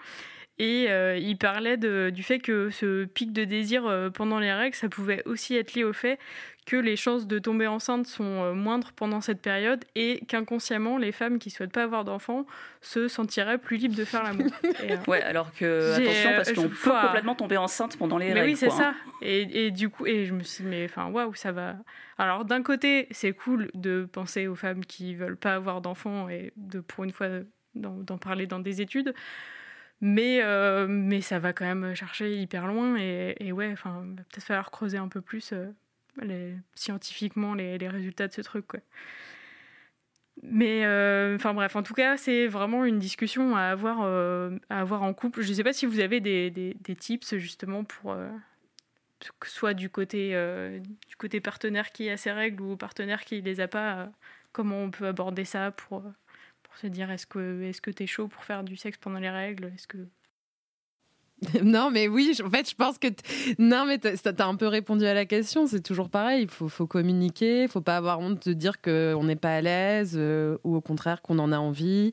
Et euh, il parlait du fait que ce pic de désir euh, pendant les règles, ça pouvait aussi être lié au fait que les chances de tomber enceinte sont euh, moindres pendant cette période et qu'inconsciemment, les femmes qui souhaitent pas avoir d'enfants se sentiraient plus libres de faire l'amour. ouais, alors que, attention, parce qu'on peut complètement tomber enceinte pendant les mais règles. Oui, c'est ça. Hein. Et, et, du coup, et je me suis dit, mais enfin, waouh, ça va. Alors, d'un côté, c'est cool de penser aux femmes qui veulent pas avoir d'enfants et de, pour une fois, d'en parler dans des études. Mais, euh, mais ça va quand même chercher hyper loin. Et, et ouais, enfin, peut-être falloir creuser un peu plus euh, scientifiquement les, résultats de ce truc. Quoi. Mais euh, enfin bref, en tout cas, c'est vraiment une discussion à avoir, à avoir en couple. Je ne sais pas si vous avez des, des, tips justement pour soit du côté, du côté partenaire qui a ses règles ou partenaire qui les a pas. comment on peut aborder ça pour se dire est-ce que est-ce que t'es chaud pour faire du sexe pendant les règles? Est-ce que non, mais oui, en fait, je pense que. Non, mais t'as as un peu répondu à la question. C'est toujours pareil. Il faut, faut, communiquer. Il faut pas avoir honte de dire qu'on n'est pas à l'aise euh, ou au contraire qu'on en a envie.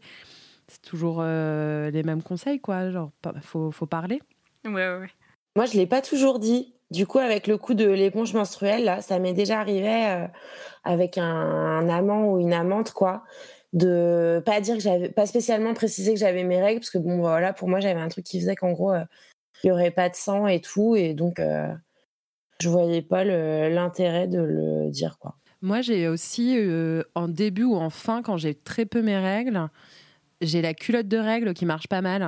C'est toujours euh, les mêmes conseils, quoi. Genre, faut, faut parler. Ouais, ouais, ouais. Moi, je l'ai pas toujours dit. Du coup, avec le coup de l'éponge menstruelle, là, ça m'est déjà arrivé euh, avec un, un, amant ou une amante, quoi de pas dire que j'avais pas spécialement précisé que j'avais mes règles parce que bon voilà pour moi j'avais un truc qui faisait qu'en gros euh, il y aurait pas de sang et tout et donc euh, je voyais pas l'intérêt de le dire quoi. Moi j'ai aussi euh, en début ou en fin quand j'ai très peu mes règles j'ai la culotte de règles qui marche pas mal.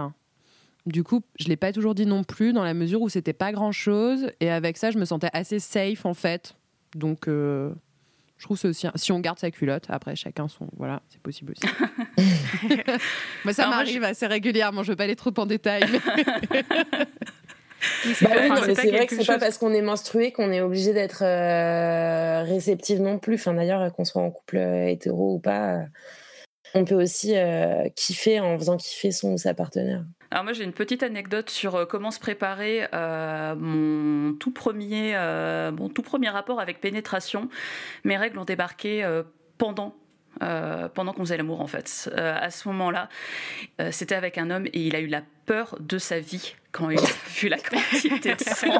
Du coup, je l'ai pas toujours dit non plus dans la mesure où c'était pas grand chose et avec ça je me sentais assez safe en fait. Donc je trouve aussi si on garde sa culotte après chacun son voilà c'est possible aussi moi ça m'arrive assez régulièrement je veux pas aller trop en détail c'est bah vrai que c'est pas parce qu'on est menstrué qu'on est obligé d'être euh, réceptive non plus. Enfin, d'ailleurs, qu'on soit en couple euh, hétéro ou pas, euh, on peut aussi kiffer en faisant kiffer son ou sa partenaire. Alors moi j'ai une petite anecdote sur euh, comment se préparer euh, mon tout premier euh, mon tout premier rapport avec pénétration. Mes règles ont débarqué pendant pendant qu'on faisait l'amour en fait. à ce moment-là, c'était avec un homme et il a eu la peur de sa vie quand il a vu la quantité de sang.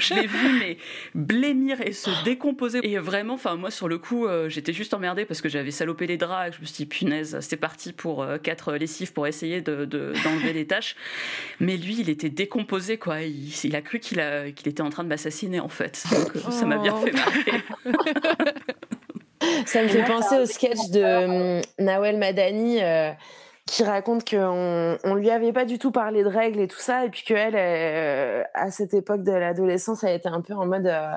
Je l'ai vu mais blêmir et se décomposer. Et vraiment, enfin moi sur le coup, euh, j'étais juste emmerdée parce que j'avais salopé les draps. Et je me suis dit punaise, c'était parti pour euh, quatre lessives pour essayer de, d'enlever les taches. Mais lui, il était décomposé quoi. Il, a cru qu'il, était en train de m'assassiner en fait. Donc euh, ça m'a bien fait marrer. Ça me fait penser au sketch de Nawel Madani qui raconte qu'on on lui avait pas du tout parlé de règles et tout ça, et puis qu'elle, euh, à cette époque de l'adolescence, elle était un peu en mode euh,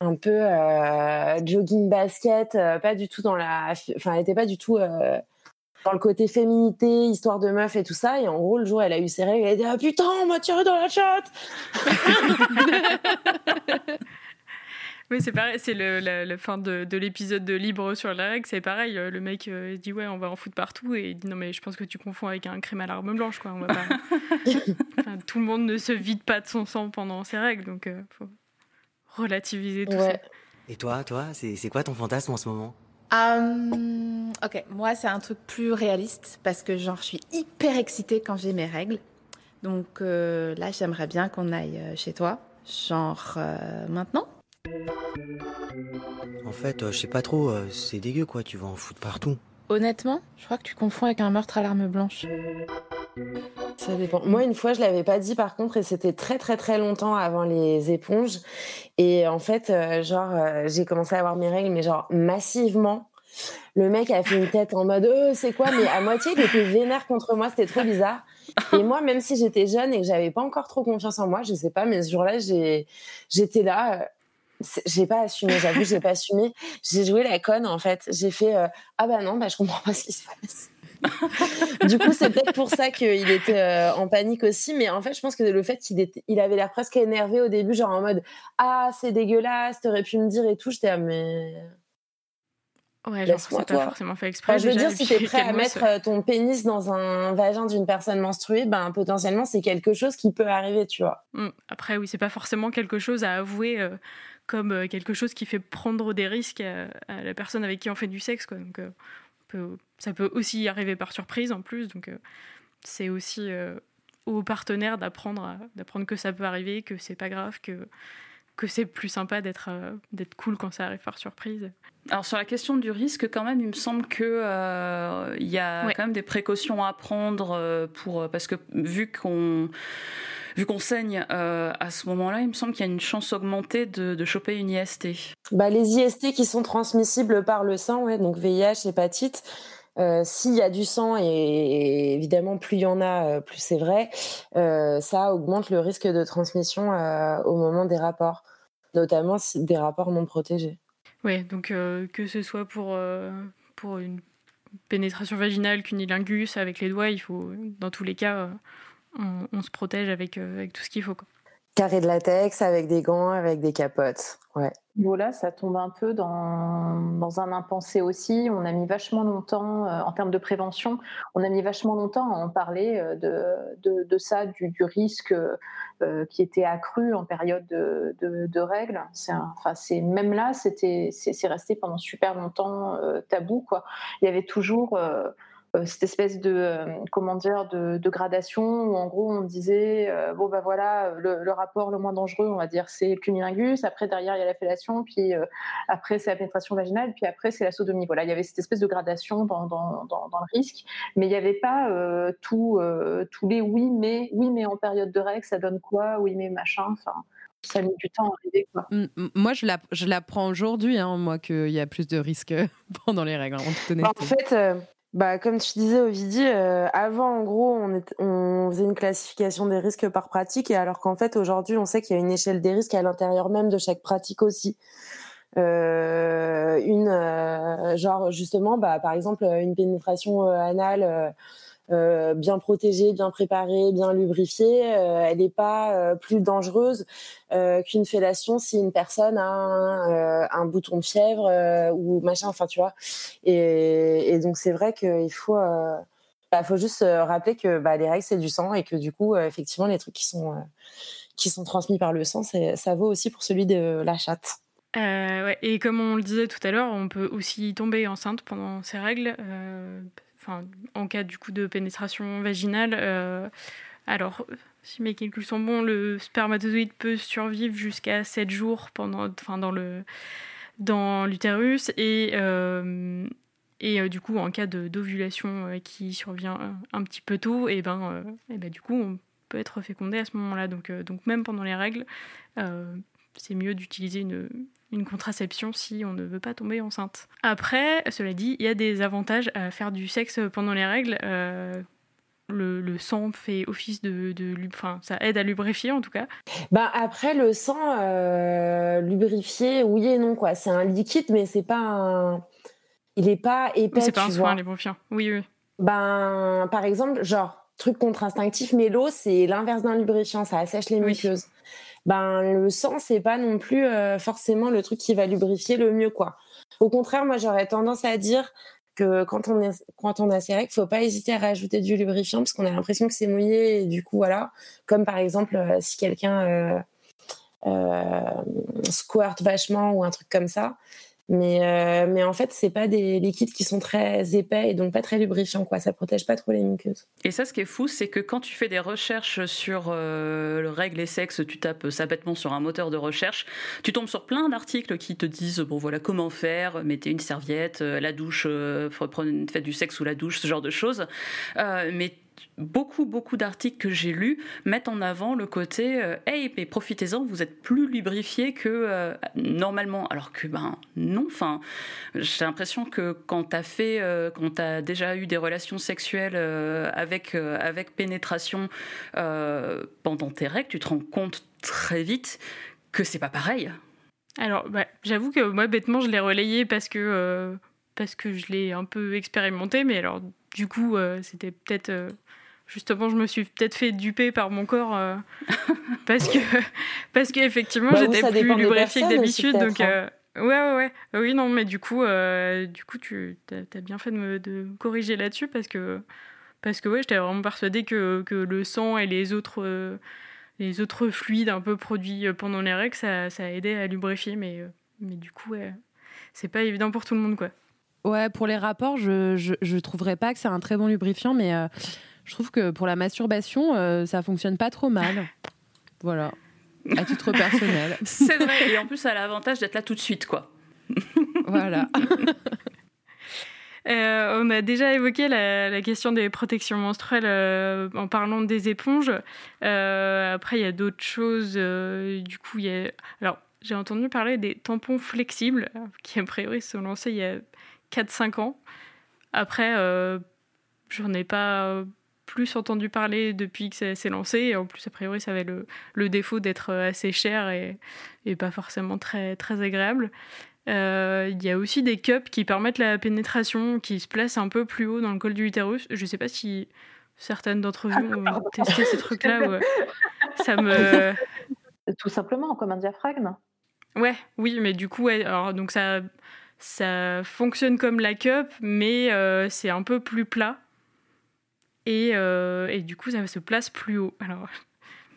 un peu euh, jogging basket, pas du tout dans la, enfin, elle était pas du tout dans le côté féminité, histoire de meuf et tout ça. Et en gros, le jour, elle a eu ses règles, elle a dit ah putain, on m'a tiré dans la chatte. Oui, c'est pareil, c'est le, la, fin de, de l'épisode de Libre sur la règle, c'est pareil. Euh, le mec euh, dit ouais, on va en foutre partout et il dit non mais je pense que tu confonds avec un crème à l'arme blanche quoi. On va pas... tout le monde ne se vide pas de son sang pendant ses règles, donc il euh, faut relativiser tout ça. Et toi, toi, c'est quoi ton fantasme en ce moment? Um, Ok, moi c'est un truc plus réaliste parce que genre je suis hyper excitée quand j'ai mes règles. Donc là j'aimerais bien qu'on aille chez toi, genre maintenant. En fait, euh, je sais pas trop, euh, c'est dégueu quoi, tu vas en foutre partout. Honnêtement, je crois que tu confonds avec un meurtre à l'arme blanche. Ça dépend. Moi, une fois, je l'avais pas dit par contre, et c'était très très très longtemps avant les éponges. Et en fait, euh, genre, j'ai commencé à avoir mes règles, mais genre massivement. Le mec a fait une tête en mode oh, c'est quoi? Mais à moitié, il était vénère contre moi, c'était trop bizarre. Et moi, même si j'étais jeune et que j'avais pas encore trop confiance en moi, je sais pas, mais ce jour-là, j'étais là j'ai pas assumé, j'avoue, j'ai pas assumé. J'ai joué la conne en fait. J'ai fait euh, ah bah non, bah je comprends pas ce qui se passe. du coup, c'est peut-être pour ça qu'il était euh, en panique aussi. Mais en fait, je pense que le fait qu'il était, il avait l'air presque énervé au début, genre en mode ah c'est dégueulasse, t'aurais pu me dire et tout. J'étais ah mais Ouais, genre, c'est pas forcément fait exprès. je veux dire, si t'es prêt à mettre euh, ton pénis dans un vagin d'une personne menstruée, ben potentiellement c'est quelque chose qui peut arriver, tu vois. Mmh. Après, oui, c'est pas forcément quelque chose à avouer comme euh, quelque chose qui fait prendre des risques à, la personne avec qui on fait du sexe. Quoi. Donc, euh, ça peut aussi arriver par surprise en plus. Donc, euh, c'est aussi aux partenaires d'apprendre d'apprendre que ça peut arriver, que c'est pas grave, que que c'est plus sympa d'être d'être cool quand ça arrive par surprise. Alors sur la question du risque, quand même, il me semble que il y a quand même des précautions à prendre pour parce que vu qu'on vu qu'on saigne euh, à ce moment-là, il me semble qu'il y a une chance augmentée de, choper une IST. Bah, les IST qui sont transmissibles par le sang, ouais, donc VIH, hépatite, euh, s'il y a du sang, et, évidemment plus il y en a, euh, plus c'est vrai, ça augmente le risque de transmission au moment des rapports, notamment des rapports non protégés. Oui, donc que ce soit pour, pour une pénétration vaginale, cunilingus avec les doigts, il faut dans tous les cas on, se protège avec, euh, avec tout ce qu'il faut. Quoi. Carré de latex, avec des gants, avec des capotes. Ouais. Voilà, ça tombe un peu dans, dans, un impensé aussi. On a mis vachement longtemps, euh, en termes de prévention, on a mis vachement longtemps à en parler euh, de, de, ça, du, risque qui était accru en période de, de règles. Enfin, même là, c'était, c'est, resté pendant super longtemps tabou. Quoi. Il y avait toujours euh, cette espèce de euh, comment dire de, gradation où en gros on disait euh, bon ben voilà le, rapport le moins dangereux on va dire c'est le cunilingus après derrière il y a la fellation puis après c'est la pénétration vaginale puis après c'est la sodomie voilà il y avait cette espèce de gradation dans, dans, dans, le risque mais il n'y avait pas tout, tous les oui mais oui mais en période de règles ça donne quoi oui mais machin enfin ça met du temps à arriver. Quoi. Moi, je l'apprends aujourd'hui, hein, moi, qu'il y a plus de risques pendant les règles, en bah, en fait, bah, comme tu disais, Ovidie, euh, avant, en gros, on, on, faisait une classification des risques par pratique, et alors qu'en fait, aujourd'hui, on sait qu'il y a une échelle des risques à l'intérieur même de chaque pratique aussi. Euh, une, euh, genre, justement, bah, par exemple, une pénétration anale euh, bien protégée, bien préparée, bien lubrifiée, euh, elle n'est pas euh, plus dangereuse qu'une fellation si une personne a un, bouton de fièvre ou machin, enfin tu vois. Et, donc c'est vrai qu'il faut bah, faut juste rappeler que bah, les règles c'est du sang et que du coup effectivement les trucs qui sont qui sont transmis par le sang ça vaut aussi pour celui de la chatte. et comme on le disait tout à l'heure, on peut aussi tomber enceinte pendant ces règles en cas du coup de pénétration vaginale. Euh, alors, si mes calculs sont bons, le spermatozoïde peut survivre jusqu'à 7 jours pendant, enfin, dans le dans l'utérus et euh, et euh, du coup en cas d'ovulation qui survient un petit peu tôt, et ben, et ben du coup on peut être fécondé à ce moment-là. Donc donc même pendant les règles, c'est mieux d'utiliser une, une contraception si on ne veut pas tomber enceinte. Après, cela dit, il y a des avantages à faire du sexe pendant les règles. Euh, le, sang fait office de, de enfin, ça aide à lubrifier en tout cas. Bah après le sang euh, lubrifié, oui et non quoi. C'est un liquide, mais c'est pas un, il est pas épais. C'est pas un soin lubrifiant. Oui oui. Ben par exemple genre truc contre-instinctif, mais l'eau c'est l'inverse d'un lubrifiant, ça assèche les muqueuses ben le sang c'est pas non plus euh, forcément le truc qui va lubrifier le mieux quoi. Au contraire, moi j'aurais tendance à dire que quand on est quand on a ses règles, faut pas hésiter à rajouter du lubrifiant parce qu'on a l'impression que c'est mouillé et du coup voilà, comme par exemple euh, si quelqu'un euh, squirt vachement ou un truc comme ça, mais, euh, mais en fait, c'est pas des liquides qui sont très épais et donc pas très lubrifiants, quoi. Ça protège pas trop les muqueuses. Et ça, ce qui est fou, c'est que quand tu fais des recherches sur euh, le règles et sexe, tu tapes ça bêtement sur un moteur de recherche, tu tombes sur plein d'articles qui te disent bon voilà comment faire, mettez une serviette, euh, la douche, faites du sexe sous la douche, ce genre de choses. mais beaucoup, beaucoup d'articles que j'ai lus mettent en avant le côté euh, Hey, mais profitez-en, vous êtes plus lubrifié que euh, normalement. Alors que, ben non, enfin, j'ai l'impression que quand tu as fait, euh, quand tu as déjà eu des relations sexuelles avec, avec pénétration pendant tes règles, tu te rends compte très vite que c'est pas pareil. Alors, bah, j'avoue que moi, bêtement, je l'ai relayé parce que, parce que je l'ai un peu expérimenté, mais alors, du coup, c'était peut-être justement, je me suis peut-être fait duper par mon corps euh, parce que parce qu'effectivement, bah, j'étais plus lubrifiée que d'habitude. Donc, hein. euh, ouais, ouais, ouais. Oui, non, mais du coup, euh, du coup, tu as, bien fait de me, de corriger là-dessus parce que parce que ouais, j'étais vraiment persuadée que, que le sang et les autres les autres fluides un peu produits pendant les règles, ça, ça aidait à lubrifier, mais mais du coup, ouais, c'est pas évident pour tout le monde, quoi. Ouais, pour les rapports, je, je, je trouverais pas que c'est un très bon lubrifiant, mais je trouve que pour la masturbation, euh, ça fonctionne pas trop mal. Voilà, à titre personnel. C'est vrai, et en plus, ça a l'avantage d'être là tout de suite, quoi. voilà. Euh, on a déjà évoqué la, question des protections menstruelles euh, en parlant des éponges. Euh, après, il y a d'autres choses. du coup, il y a... Alors, j'ai entendu parler des tampons flexibles, qui a priori se sont lancés il y a 4-5 ans. Après, j'en ai pas plus entendu parler depuis que ça s'est lancé. Et en plus, a priori, ça avait le, le défaut d'être assez cher et, et, pas forcément très, très agréable. Euh, il y a aussi des cups qui permettent la pénétration, qui se placent un peu plus haut dans le col du utérus. Je ne sais pas si certaines d'entre vous ont testé ces trucs-là. Ça me. Tout simplement, comme un diaphragme. Ouais, oui, mais du coup, alors, donc ça, ça fonctionne comme la cup, mais euh, c'est un peu plus plat. Et, euh, et, du coup, ça se place plus haut. Alors,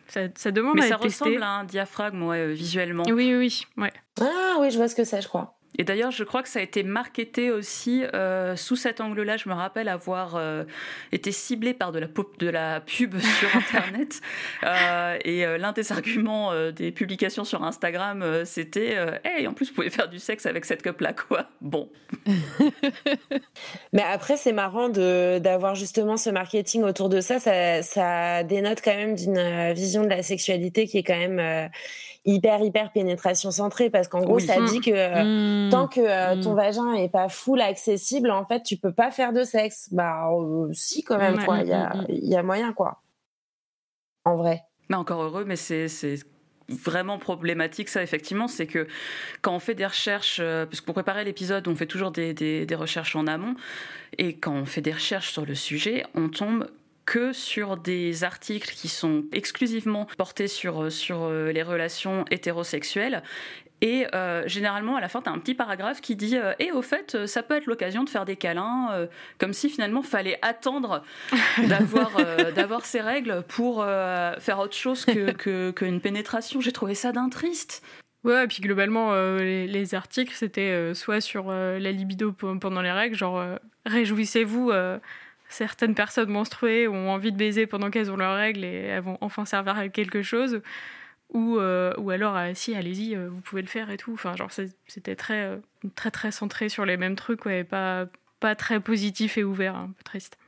ça, ça demande mais à ça être testé. ressemble à un diaphragme, ouais, visuellement. Oui, oui, ouais. Ah oui, je vois ce que c'est, je crois. Et d'ailleurs, je crois que ça a été marketé aussi euh, sous cet angle-là. Je me rappelle avoir euh, été ciblé par de la, de la pub sur Internet. euh, et euh, l'un des arguments euh, des publications sur Instagram, euh, c'était Hey, en plus, vous pouvez faire du sexe avec cette cup-là, quoi. Bon. Mais après, c'est marrant d'avoir justement ce marketing autour de ça. Ça, ça dénote quand même d'une vision de la sexualité qui est quand même hyper hyper pénétration centrée parce qu'en gros ça dit que mmh. Tant que euh, ton mmh. vagin est pas full accessible en fait tu peux pas faire de sexe. Bah euh, si quand même quoi. Il y a il y a moyen quoi. En vrai. Mais encore heureux mais c'est vraiment problématique ça effectivement. C'est que quand on fait des recherches euh, parce que pour préparer l'épisode on fait toujours des, des, des recherches en amont. Et quand on fait des recherches sur le sujet on tombe que sur des articles qui sont exclusivement portés sur, sur euh, les relations hétérosexuelles. Et euh, généralement, à la fin, tu as un petit paragraphe qui dit euh, Et au fait, ça peut être l'occasion de faire des câlins, euh, comme si finalement, fallait attendre d'avoir d'avoir ces règles pour faire autre chose qu'une que, que pénétration. J'ai trouvé ça d'un triste. Ouais, et puis globalement, les, les, articles, c'était soit sur la libido pendant les règles, genre réjouissez-vous certaines personnes menstruées ont envie de baiser pendant qu'elles ont leurs règles et elles vont enfin servir à quelque chose. Ou, euh, ou alors, euh, si, allez-y, euh, vous pouvez le faire et tout. Enfin, genre, c'était très, très, très centré sur les mêmes trucs, ouais, pas, pas très positif et ouvert, un peu triste.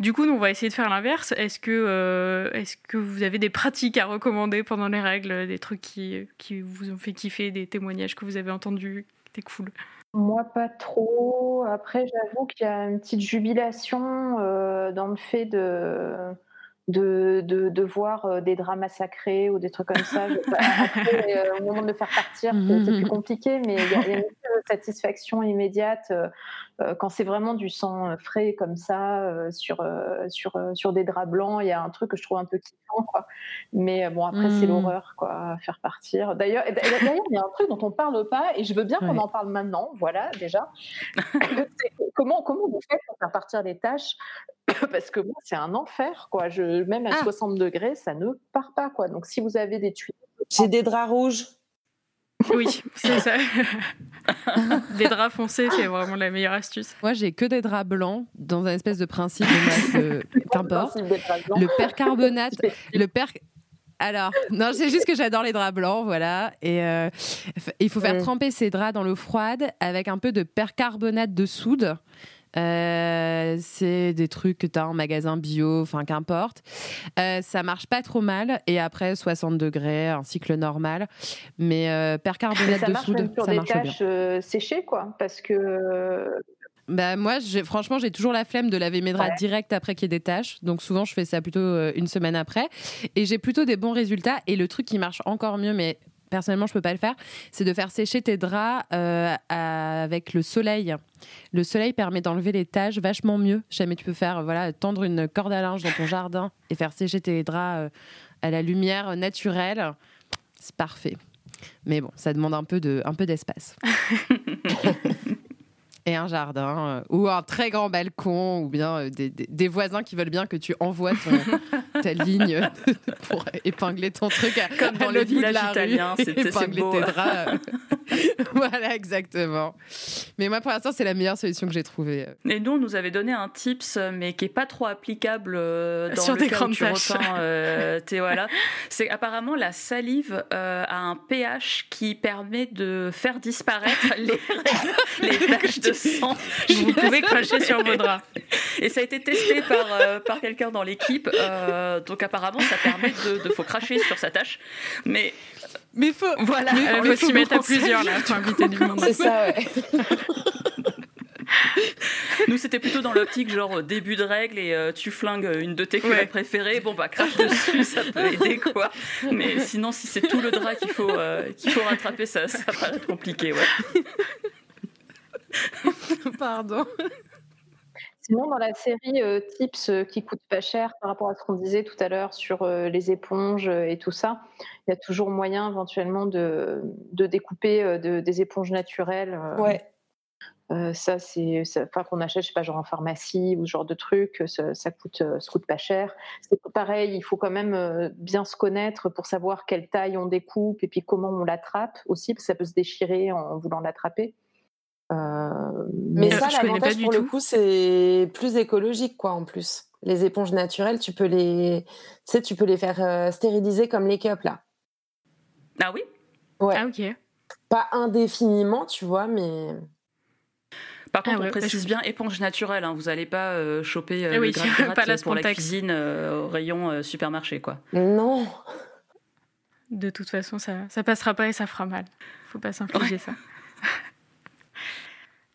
Du coup, nous, on va essayer de faire l'inverse. Est-ce que, est-ce que vous avez des pratiques à recommander pendant les règles, des trucs qui, qui vous ont fait kiffer, des témoignages que vous avez entendus, qui étaient cool? Moi, pas trop. Après, j'avoue qu'il y a une petite jubilation euh, dans le fait de, de, de, de voir euh, des draps massacrés ou des trucs comme ça. Après, euh, au moment de le faire partir, c'est plus compliqué, mais il y, a une satisfaction immédiate quand c'est vraiment du sang frais comme ça sur, sur, sur des draps blancs. Il y a un truc que je trouve un peu kiffant. Quoi. Mais bon, après, c'est mmh. l'horreur, quoi, faire partir. D'ailleurs, il y a un truc dont on ne parle pas et je veux bien qu'on en parle maintenant. Voilà, déjà. comment, comment vous faites pour faire partir les tâches parce que moi, c'est un enfer, quoi. Je, même à 60 ah. degrés, ça ne part pas, quoi. Donc, si vous avez des tuyaux. J'ai des draps rouges. Oui, c'est ça. des draps foncés, c'est vraiment la meilleure astuce. Moi, j'ai que des draps blancs dans un espèce de principe de masse, qu'importe. Le percarbonate, le per... Alors, non, c'est juste que j'adore les draps blancs, voilà. Et euh, il faut faire tremper ces draps dans l'eau froide avec un peu de percarbonate de soude. Euh, c'est des trucs que tu as en magasin bio, enfin qu'importe. Euh, ça marche pas trop mal. Et après, 60 degrés, un cycle normal. Mais euh, percarbonate de soude, ça marche tâches bien. séchées, quoi. Parce que. Bah moi, franchement, j'ai toujours la flemme de laver mes draps direct après qu'il y ait des tâches. Donc souvent, je fais ça plutôt une semaine après. Et j'ai plutôt des bons résultats. Et le truc qui marche encore mieux, mais personnellement je peux pas le faire, c'est de faire sécher tes draps euh, avec le soleil. Le soleil permet d'enlever les taches vachement mieux. Jamais tu peux faire voilà tendre une corde à linge dans ton jardin et faire sécher tes draps euh, à la lumière naturelle, c'est parfait. Mais bon, ça demande un peu de un peu d'espace. et un jardin, euh, ou un très grand balcon, ou bien euh, des, des, des, voisins qui veulent bien que tu envoies ton, ta ligne pour épingler ton truc à, Comme dans le village italien, c'était épingler beau. tes draps. voilà, exactement. Mais moi, pour l'instant, c'est la meilleure solution que j'ai trouvée. Et nous, on nous avait donné un tips, mais qui est pas trop applicable euh, dans Sur le des cas où grandes tu tâches. retiens, euh, tes- voilà. C'est apparemment la salive euh, a un pH qui permet de faire disparaître les, les taches de sang. Vous pouvez cracher sur vos draps. Et ça a été testé par, euh, par quelqu'un dans l'équipe. euh, donc apparemment, ça permet de, de faut cracher sur sa tâche. Mais Mais faut. voilà. Il Alors, faut il s'y mettre à plusieurs, là. Faut inviter du monde. C'est ça, ouais. Nous, c'était plutôt dans l'optique genre euh, début de règle et euh, tu flingues une de tes culottes Ouais. préférées. Bon, bah, crache dessus, ça peut aider, quoi. Mais sinon, si c'est tout le drap qu'il faut, euh, qu'il faut rattraper, ça, ça paraît compliqué, ouais. Pardon. Sinon, dans la série euh, Tips euh, qui coûte pas cher par rapport à ce qu'on disait tout à l'heure sur euh, les éponges et tout ça, il y a toujours moyen éventuellement de, de découper de- des éponges naturelles. Ouais. ça, c'est enfin, qu'on achète, je sais pas, genre en pharmacie ou ce genre de truc, ça, ça coûte, ça coûte pas cher. C'est pareil, il faut quand même bien se connaître pour savoir quelle taille on découpe et puis comment on l'attrape aussi, parce que ça peut se déchirer en voulant l'attraper. Euh, Mais ça, l'avantage pour tout. le coup, c'est plus écologique, quoi, en plus. Les éponges naturelles, tu peux les, tu sais, tu peux les faire euh, stériliser comme les cups, là. Ah oui? Ouais. Ah, ok. Pas indéfiniment, tu vois, mais. Par contre, Ah ouais, on précise bien éponge naturelle. Hein. Vous n'allez pas euh, choper euh, le oui, gratte-gratte pas la pour la cuisine euh, au rayon euh, supermarché, quoi. Non. De toute façon, ça, ça passera pas et ça fera mal. Faut pas s'infliger ça.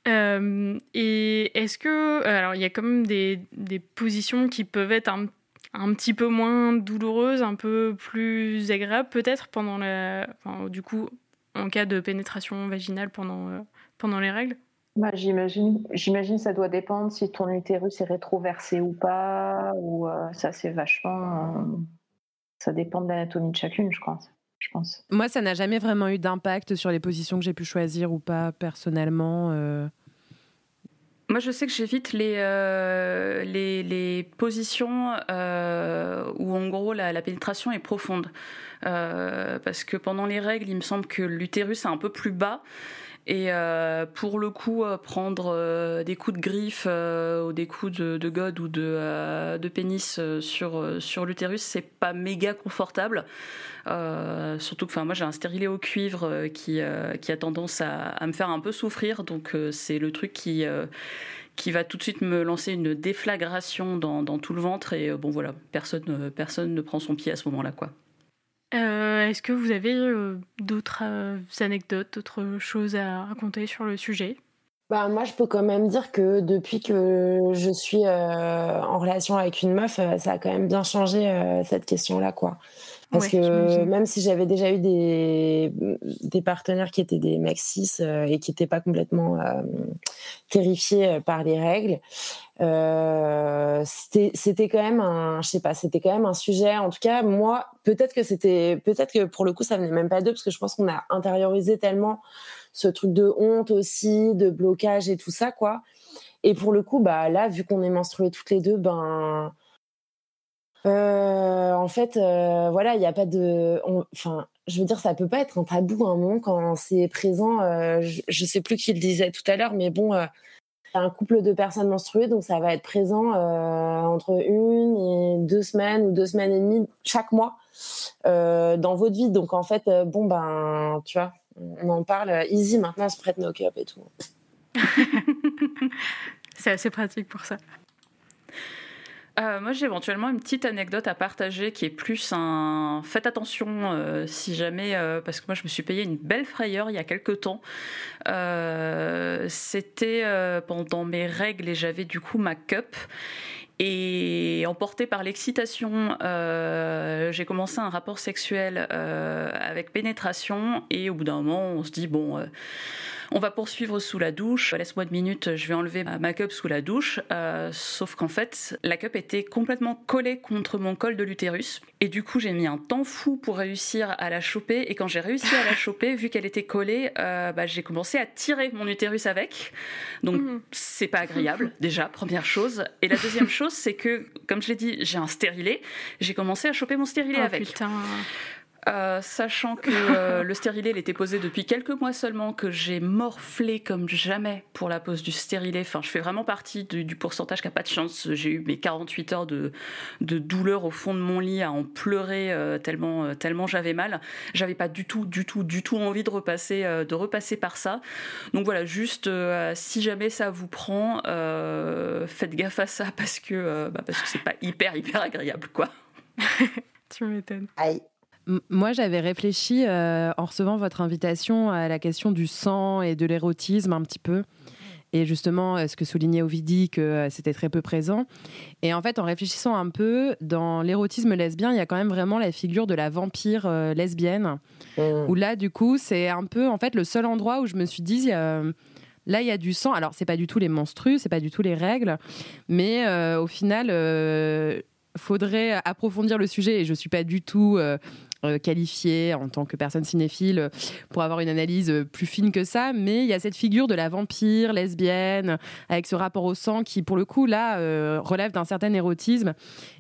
Euh, et est-ce que. euh, Alors, il y a quand même des, des positions qui peuvent être un, un petit peu moins douloureuses, un peu plus agréables, peut-être, pendant la. Enfin, du coup, en cas de pénétration vaginale pendant, euh, pendant les règles? Bah, j'imagine, j'imagine ça doit dépendre si ton utérus est rétroversé ou pas, ou euh, ça c'est vachement, euh, ça dépend de l'anatomie de chacune, je pense. Je pense. Moi, ça n'a jamais vraiment eu d'impact sur les positions que j'ai pu choisir ou pas personnellement. euh. Moi, je sais que j'évite les, euh, les, les positions euh, où, en gros, la, la pénétration est profonde. Euh, parce que pendant les règles, il me semble que l'utérus est un peu plus bas. Et euh, pour le coup, euh, prendre euh, des coups de griffe ou des coups de, de god ou de, pénis sur, sur l'utérus, c'est pas méga confortable. Surtout que moi j'ai un stérilet au cuivre qui, qui a tendance à, à me faire un peu souffrir. Donc c'est le truc qui, qui va tout de suite me lancer une déflagration dans, dans tout le ventre. Et bon voilà, personne, personne ne prend son pied à ce moment-là. quoi. Euh, Est-ce que vous avez euh, d'autres euh, anecdotes, d'autres choses à raconter sur le sujet? Bah, moi, je peux quand même dire que depuis que je suis en relation avec une meuf, ça a quand même bien changé cette question-là, quoi. Parce Ouais, que même si j'avais déjà eu des, des partenaires qui étaient des mecs cis euh, et qui n'étaient pas complètement terrifiés par les règles, euh, c'était quand même un, je sais pas, c'était quand même un sujet. En tout cas, moi, peut-être que c'était, peut-être que pour le coup, ça venait même pas d'eux, parce que je pense qu'on a intériorisé tellement ce truc de honte aussi, de blocage et tout ça, quoi. Et pour le coup, bah là, vu qu'on est menstruées toutes les deux, ben, euh, en fait, euh, voilà, il n'y a pas de, enfin, je veux dire, ça peut pas être un tabou un moment quand c'est présent. euh, je, je sais plus qui le disait tout à l'heure, mais bon. Couple de personnes menstruées, donc ça va être présent euh, entre une et deux semaines ou deux semaines et demie chaque mois euh, dans votre vie. Donc en fait, euh, bon ben, tu vois, on en parle easy maintenant, on se prête nos et tout. C'est assez pratique pour ça. Euh, moi, j'ai éventuellement une petite anecdote à partager qui est plus un. Faites attention euh, si jamais, euh, parce que moi, je me suis payé une belle frayeur il y a quelques temps. C'était pendant mes règles et j'avais du coup ma cup. Et emportée par l'excitation, j'ai commencé un rapport sexuel avec pénétration. Et au bout d'un moment, on se dit bon. On va poursuivre sous la douche. Laisse-moi deux minutes, je vais enlever ma, cup sous la douche. Euh, sauf qu'en fait, la cup était complètement collée contre mon col de l'utérus. Et du coup, j'ai mis un temps fou pour réussir à la choper. Et quand j'ai réussi à la choper, vu qu'elle était collée, euh, bah, j'ai commencé à tirer mon utérus avec. Donc, Mhm. c'est pas agréable, déjà, première chose. Et la deuxième chose, c'est que, comme je l'ai dit, j'ai un stérilet. J'ai commencé à choper mon stérilet Oh, avec. putain. Euh, sachant que euh, le stérilet il était posé depuis quelques mois seulement, que j'ai morflé comme jamais pour la pose du stérilet. Enfin, je fais vraiment partie du, pourcentage qui n'a pas de chance. J'ai eu mes 48 heures de, de, douleur au fond de mon lit à en pleurer euh, tellement, tellement j'avais mal. J'avais pas du tout, du tout, du tout envie de repasser, de repasser par ça. Donc voilà, juste si jamais ça vous prend, faites gaffe à ça parce que bah, parce que c'est pas hyper hyper agréable quoi. tu m'étonnes. Aïe. Moi, j'avais réfléchi euh, en recevant votre invitation à la question du sang et de l'érotisme un petit peu. Et justement, ce que soulignait Ovidie, que euh, c'était très peu présent. Et en fait, en réfléchissant un peu, dans l'érotisme lesbien, il y a quand même vraiment la figure de la vampire euh, lesbienne. Mmh. Où là, du coup, c'est un peu, en fait, le seul endroit où je me suis dit, là, il y a du sang. Alors, c'est pas du tout les menstrues, c'est pas du tout les règles. Mais au final, faudrait approfondir le sujet. Et je suis pas du tout euh, qualifié en tant que personne cinéphile pour avoir une analyse plus fine que ça, mais il y a cette figure de la vampire lesbienne avec ce rapport au sang qui, pour le coup, là, euh, relève d'un certain érotisme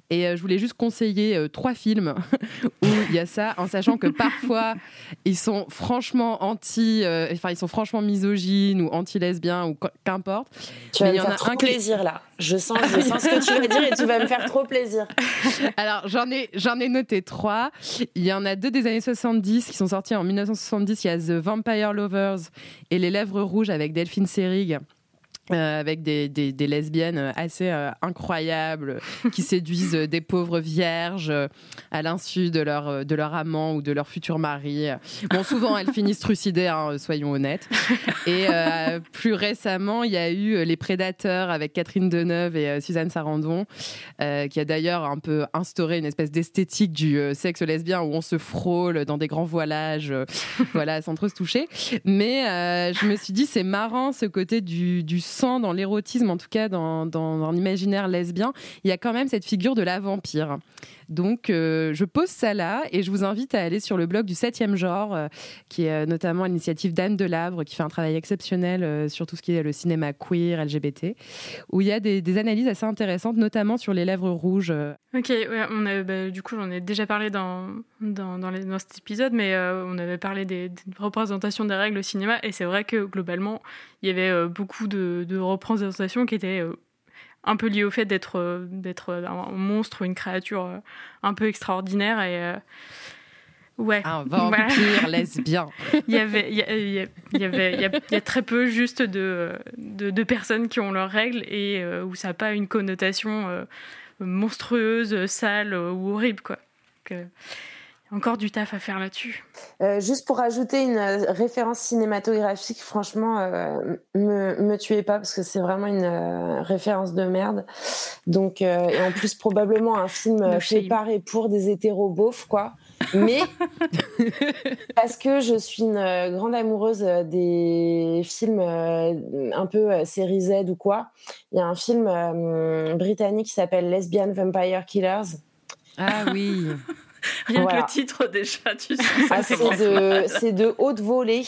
et euh, je voulais juste conseiller euh, trois films où il y a ça, en sachant que parfois ils sont franchement anti, euh, enfin ils sont franchement misogynes ou anti-lesbiens ou qu'importe. Tu vas me faire trop plaisir là. Je sens, je sens ce que tu vas dire et tu vas me faire trop plaisir. Alors j'en ai, j'en ai noté trois. Il y en a deux des années 70 qui sont sortis en 1970. Il y a The Vampire Lovers et Les Lèvres Rouges avec Delphine Seyrig. Euh, avec des, lesbiennes assez euh, incroyables qui séduisent des pauvres vierges à l'insu de leur, de leur amant ou de leur futur mari. Bon, souvent elles finissent trucidées, hein, soyons honnêtes. Et euh, plus récemment, il y a eu Les Prédateurs avec Catherine Deneuve et Suzanne Sarandon, qui a d'ailleurs un peu instauré une espèce d'esthétique du sexe lesbien où on se frôle dans des grands voilages, voilà, sans trop se toucher. Mais je me suis dit, c'est marrant ce côté du, du dans l'érotisme, en tout cas dans, dans, dans l'imaginaire lesbien, il y a quand même cette figure de la vampire. Donc, euh, je pose ça là et je vous invite à aller sur le blog du 7e genre, euh, qui est euh, notamment l'initiative d'Anne Delabre, qui fait un travail exceptionnel sur tout ce qui est le cinéma queer, LGBT, où il y a des, analyses assez intéressantes, notamment sur les lèvres rouges. Ok, on bah, du coup, j'en ai déjà parlé dans, dans, dans, cet épisode, mais on avait parlé des, représentations des règles au cinéma, et c'est vrai que globalement, il y avait beaucoup de, de représentations qui étaient un peu lié au fait d'être euh, d'être un monstre ou une créature euh, un peu extraordinaire et euh, ouais. Un vampire lesbien il y avait il y, avait il y, a, très peu juste de, de, personnes qui ont leurs règles et où ça n'a pas une connotation monstrueuse sale ou horrible quoi encore du taf à faire là-dessus. Euh, juste pour ajouter une euh, référence cinématographique, franchement, euh, me, me tuez pas parce que c'est vraiment une référence de merde. Donc, et en plus, probablement un film fait par et pour des hétéros beaufs, quoi. Mais parce que je suis une grande amoureuse des films un peu série Z ou quoi, il y a un film britannique qui s'appelle Lesbian Vampire Killers. Ah oui. Rien que le titre déjà, tu sais. Ah, c'est de, de, haute volée.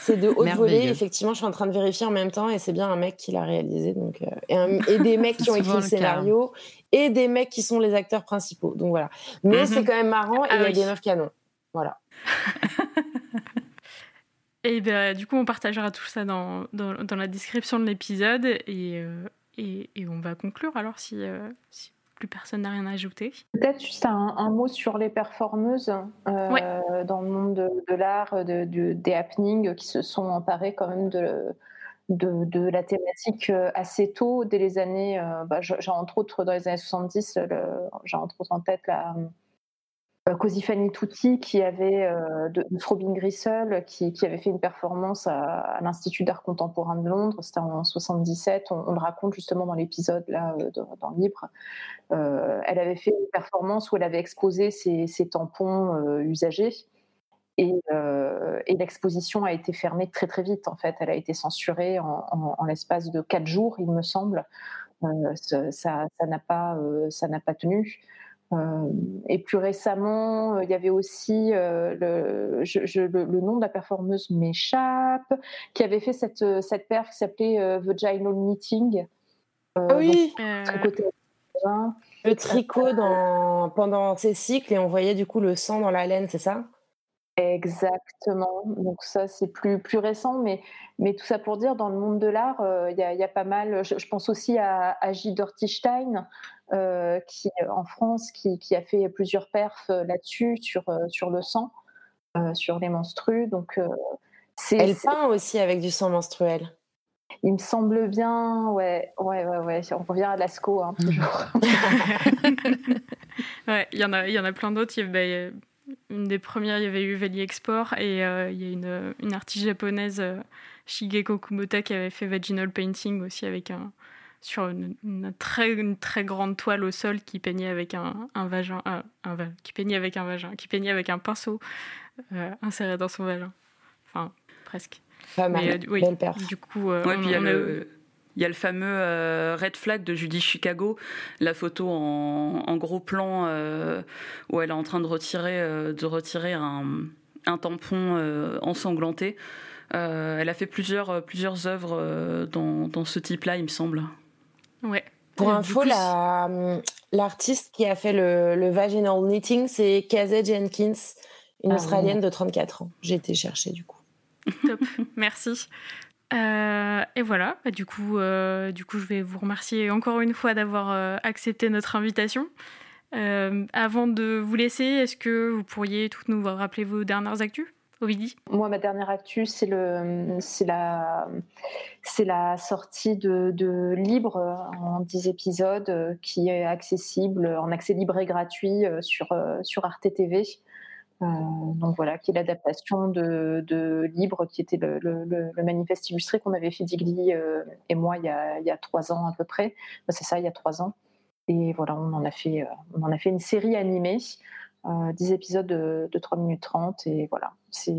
C'est de haute volée. Effectivement, je suis en train de vérifier en même temps et c'est bien un mec qui l'a réalisé. Donc, euh, et, des mecs qui ont écrit le scénario et des mecs qui sont les acteurs principaux. Donc voilà. Mais mhm. c'est quand même marrant et ah il y a des meufs canons. Voilà. et ben, du coup, on partagera tout ça dans, dans, dans la description de l'épisode et, euh, et, et, on va conclure alors si, euh, si plus personne n'a rien à ajouter. Peut-être juste un, mot sur les performeuses euh, dans le monde de, l'art, de, des happenings qui se sont emparés quand même de, de, la thématique euh, assez tôt, dès les années, euh, bah, j'ai entre autres dans les années 70, j'ai entre autres en tête la Così Fanny Tutti qui avait euh, de, Robin Grissel qui, avait fait une performance à, l'Institut d'art contemporain de Londres, c'était en 77, on, le raconte justement dans l'épisode là euh, dans le livre. elle avait fait une performance où elle avait exposé ses, tampons usagés et, l'exposition a été fermée très très vite en fait, elle a été censurée en, en, l'espace de quatre jours il me semble. ça n'a pas ça n'a pas tenu. Euh, et plus récemment, euh, il y avait aussi euh, le, le, nom de la performeuse m'échappe, qui avait fait cette, cette paire qui s'appelait Vaginal Meeting. Ah oui. côté le tricot dans, pendant ses cycles et on voyait du coup le sang dans la laine, c'est ça? Exactement. Donc ça, c'est plus, plus récent, mais, mais tout ça pour dire, dans le monde de l'art, euh, il y, a pas mal. Je, pense aussi à, à Dortistein, euh, qui en France, qui, qui, a fait plusieurs perfs euh, là-dessus sur, sur le sang, sur les menstrues. Donc elle peint aussi avec du sang menstruel. Il me semble bien, ouais, ouais, ouais, ouais. On revient à Lascaux, hein, toujours. ouais, il y en a, il y en a plein d'autres. Il y une des premières, il y avait eu Valley Export et euh, il y a une, une artiste japonaise, euh, Shigeko Kumota, qui avait fait Vaginal Painting aussi avec un sur une, très, une très grande toile au sol qui peignait avec un, un vagin, euh, un, qui peignait avec un vagin, qui peignait avec un pinceau inséré dans son vagin. Enfin, presque. Pas mal. oui, Belle Du coup, il y a le il y a le fameux euh, Red Flag de Judy Chicago, la photo en, gros plan euh, où elle est en train de retirer, euh, de retirer un, tampon ensanglanté. elle a fait plusieurs, plusieurs œuvres dans, ce type-là, il me semble. Ouais. Pour info, l'artiste qui a fait le, vaginal knitting, c'est Kazé Jenkins, une ah Australienne de 34 ans. J'ai été chercher du coup. Top, merci. Euh, et voilà, bah, du, coup, euh, du coup, je vais vous remercier encore une fois d'avoir euh, accepté notre invitation. avant de vous laisser, est-ce que vous pourriez toutes nous rappeler vos dernières actus? Moi, ma dernière actu, c'est la, sortie de, Libre en 10 épisodes qui est accessible en accès libre et gratuit sur, sur Arte TV. Euh, donc voilà, qui est l'adaptation de, Libre, qui était le, manifeste illustré qu'on avait fait Digli euh, et moi il y, a, il trois ans à peu près. c'est ça, il y a trois ans. Et voilà, on en a fait, euh, on en a fait une série animée, 10 épisodes de, de 3 minutes 30. Et voilà, c'est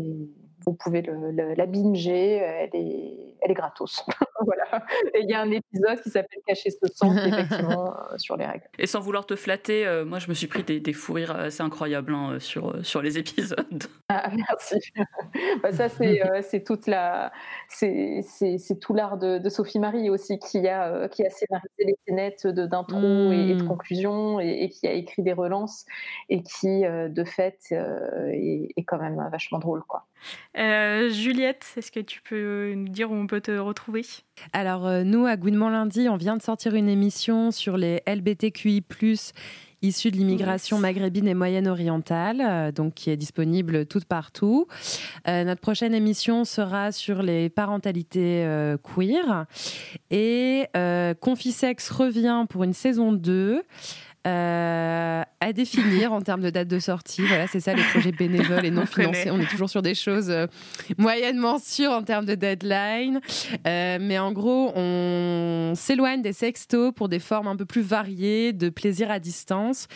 vous pouvez le, la binger, elle est, elle est gratos. voilà. Et il y a un épisode qui s'appelle Cacher ce sang, effectivement, euh, sur les règles. Et sans vouloir te flatter, euh, moi je me suis pris des, des fous rires assez incroyables hein, sur, euh, sur les épisodes. Ah, merci. bah, ça, c'est toute la. C'est tout l'art de, de, Sophie Marie aussi qui a, qui a scénarisé les scénettes d'intro et, de mmh. conclusion et, qui a écrit des relances et qui, de fait, est, est, quand même vachement drôle. Quoi. Euh, Juliette, est-ce que tu peux nous dire où on peut te retrouver? Alors, euh, nous, à Gouinement Lundi, on vient de sortir une émission sur les LBTQI, issus de l'immigration maghrébine et moyenne-orientale, euh, donc qui est disponible tout partout. notre prochaine émission sera sur les parentalités queer. Et Confisex revient pour une saison 2. Euh, à définir en termes de date de sortie. Voilà, c'est ça les projets bénévoles et non financés. On est toujours sur des choses euh, moyennement sûres en termes de deadline. Euh, mais en gros, on s'éloigne des sextos pour des formes un peu plus variées de plaisir à distance.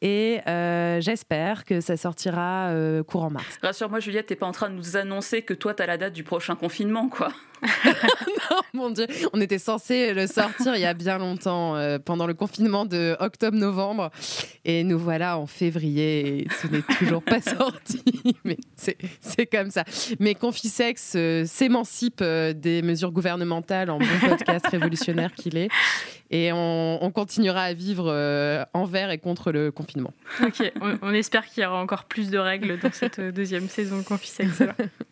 Et j'espère que ça sortira courant mars. Rassure-moi, Juliette, t'es pas en train de nous annoncer que toi, t'as la date du prochain confinement, quoi. non, mon Dieu, on était censé le sortir il y a bien longtemps, pendant le confinement de octobre-novembre novembre. Et nous voilà en février et ce n'est toujours pas sorti. Mais c'est comme ça. Mais Confisex euh, s'émancipe euh, des mesures gouvernementales en bon podcast révolutionnaire qu'il est. Et on, continuera à vivre euh, envers et contre le confinement. Ok, on, espère qu'il y aura encore plus de règles dans cette deuxième saison de Confisex.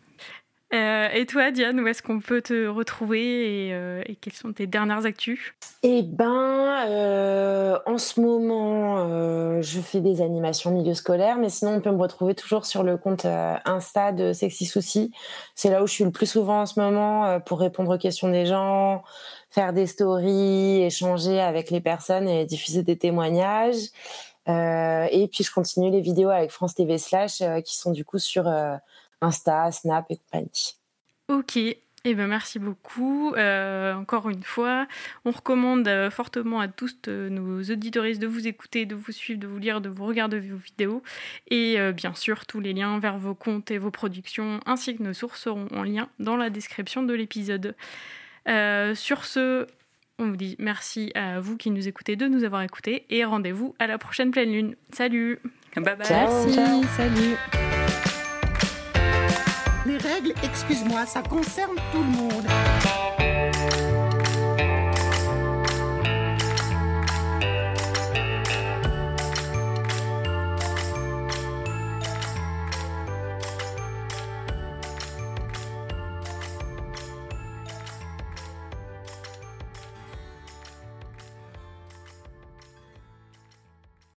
Euh, et toi, Diane, où est-ce qu'on peut te retrouver et, euh, quelles sont tes dernières actus? Eh ben, euh, en ce moment, je fais des animations milieu scolaire, mais sinon, on peut me retrouver toujours sur le compte Insta de Sexy Souci. C'est là où je suis le plus souvent en ce moment pour répondre aux questions des gens, faire des stories, échanger avec les personnes et diffuser des témoignages. et puis, je continue les vidéos avec France TV Slash qui sont du coup sur Insta, Snap et compagnie. Ok, eh ben merci beaucoup. Euh, encore une fois, on recommande euh, fortement à tous euh, nos auditoristes de vous écouter, de vous suivre, de vous lire, de vous regarder vos vidéos. Et bien sûr, tous les liens vers vos comptes et vos productions, ainsi que nos sources seront en lien dans la description de l'épisode. sur ce, on vous dit merci à vous qui nous écoutez de nous avoir écoutés et rendez-vous à la prochaine pleine lune. Salut Bye bye Merci, salut excuse-moi, ça concerne tout le monde.